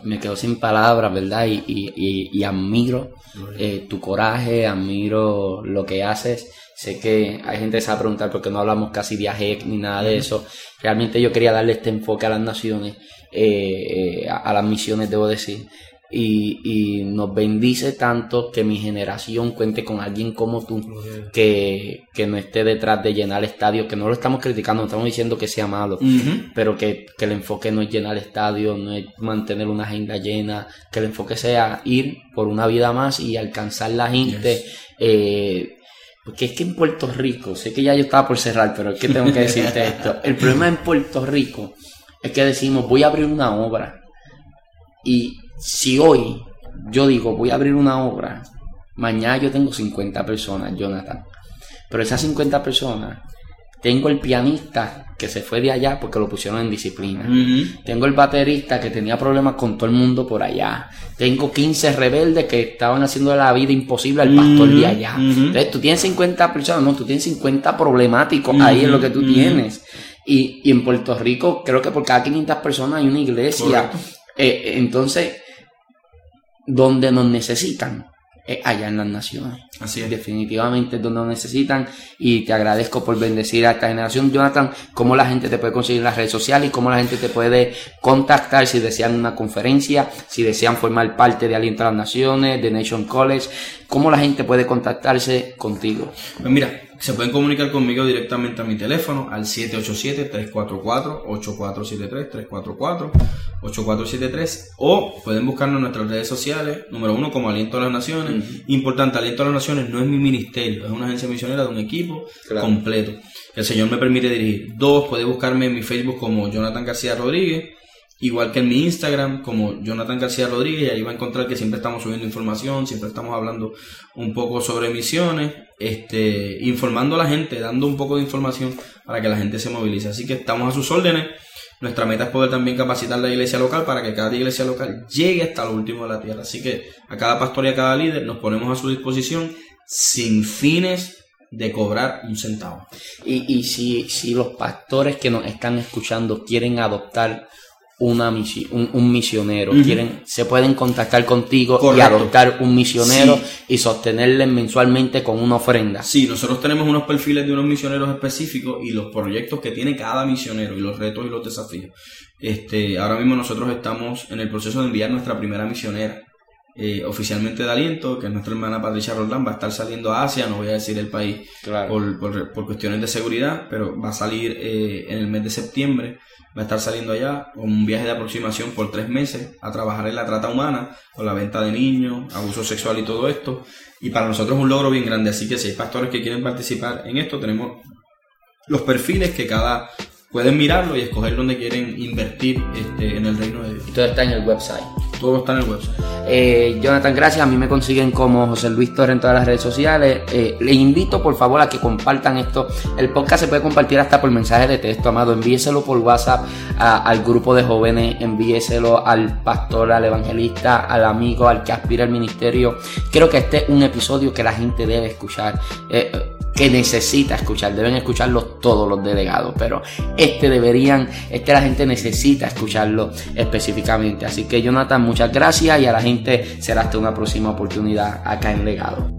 me quedo sin palabras, ¿verdad? Y, y- y- y admiro eh, tu coraje, admiro lo que haces. Sé que hay gente que se va a preguntar por qué no hablamos casi de AGEC ni nada de eso. Realmente yo quería darle este enfoque a las naciones, eh, eh, a, a las misiones, debo decir. Y, y nos bendice tanto que mi generación cuente con alguien como tú, que, que no esté detrás de llenar estadios, que no lo estamos criticando, no estamos diciendo que sea malo, pero que, que el enfoque no es llenar estadios, no es mantener una agenda llena, que el enfoque sea ir por una vida más y alcanzar la gente. eh, porque es que en Puerto Rico, sé que ya yo estaba por cerrar, pero es que tengo que decirte esto. El problema en Puerto Rico es que decimos, voy a abrir una obra. Y si hoy yo digo, voy a abrir una obra, mañana yo tengo 50 personas, Jonathan. Pero esas 50 personas, tengo el pianista que se fue de allá porque lo pusieron en disciplina. Tengo el baterista que tenía problemas con todo el mundo por allá. Tengo 15 rebeldes que estaban haciendo la vida imposible al pastor de allá. Entonces tú tienes 50 personas, no, tú tienes 50 problemáticos ahí en lo que tú tienes. Y, y en Puerto Rico, creo que por cada 500 personas hay una iglesia. Eh, eh, entonces, donde nos necesitan es allá en las naciones. Así es. Definitivamente es donde nos necesitan y te agradezco por bendecir a esta generación. Jonathan, ¿cómo la gente te puede conseguir en las redes sociales y cómo la gente te puede contactar si desean una conferencia, si desean formar parte de Aliento a las Naciones, de Nation College? ¿Cómo la gente puede contactarse contigo? Pues mira, se pueden comunicar conmigo directamente a mi teléfono al 787-344-8473, 344-8473 o pueden buscarnos en nuestras redes sociales, número uno como Aliento a las Naciones. Importante, Aliento a las Naciones no es mi ministerio, es una agencia misionera de un equipo Claro. completo el Señor me permite dirigir. Dos, puede buscarme en mi Facebook como Jonathan García Rodríguez. Igual que en mi Instagram, como Jonathan García Rodríguez, ahí va a encontrar que siempre estamos subiendo información, siempre estamos hablando un poco sobre misiones, este, informando a la gente, dando un poco de información para que la gente se movilice. Así que estamos a sus órdenes. Nuestra meta es poder también capacitar la iglesia local para que cada iglesia local llegue hasta lo último de la tierra. Así que a cada pastor y a cada líder nos ponemos a su disposición sin fines de cobrar un centavo. Y, y si, si los pastores que nos están escuchando quieren adoptar una misi- un, un misionero, quieren, se pueden contactar contigo y adoptar un misionero Sí. y sostenerle mensualmente con una ofrenda. Sí, nosotros tenemos unos perfiles de unos misioneros específicos y los proyectos que tiene cada misionero y los retos y los desafíos. Este, ahora mismo nosotros estamos en el proceso de enviar nuestra primera misionera eh, oficialmente de aliento, que es nuestra hermana Patricia Roldán, va a estar saliendo a Asia, no voy a decir el país Claro. por, por- por cuestiones de seguridad, pero va a salir eh, en el mes de septiembre, va a estar saliendo allá con un viaje de aproximación por tres meses a trabajar en la trata humana, con la venta de niños, abuso sexual y todo esto. Y para nosotros es un logro bien grande, así que si hay pastores que quieren participar en esto, tenemos los perfiles que cada pueden mirarlo y escoger dónde quieren invertir este, en el reino de Dios. Y todo está en el website. Todo está en el website. Eh, Jonathan, gracias. A mí me consiguen como José Luis Torres en todas las redes sociales. Eh, les invito por favor a que compartan esto. El podcast se puede compartir hasta por mensaje de texto, amado. Envíeselo por WhatsApp a- al grupo de jóvenes, envíeselo al pastor, al evangelista, al amigo, al que aspira al ministerio. Creo que este es un episodio que la gente debe escuchar. eh, que necesita escuchar, deben escucharlo todos los delegados, pero este deberían, este la gente necesita escucharlo específicamente. Así que Jonathan, muchas gracias y a la gente será hasta una próxima oportunidad acá en Legado.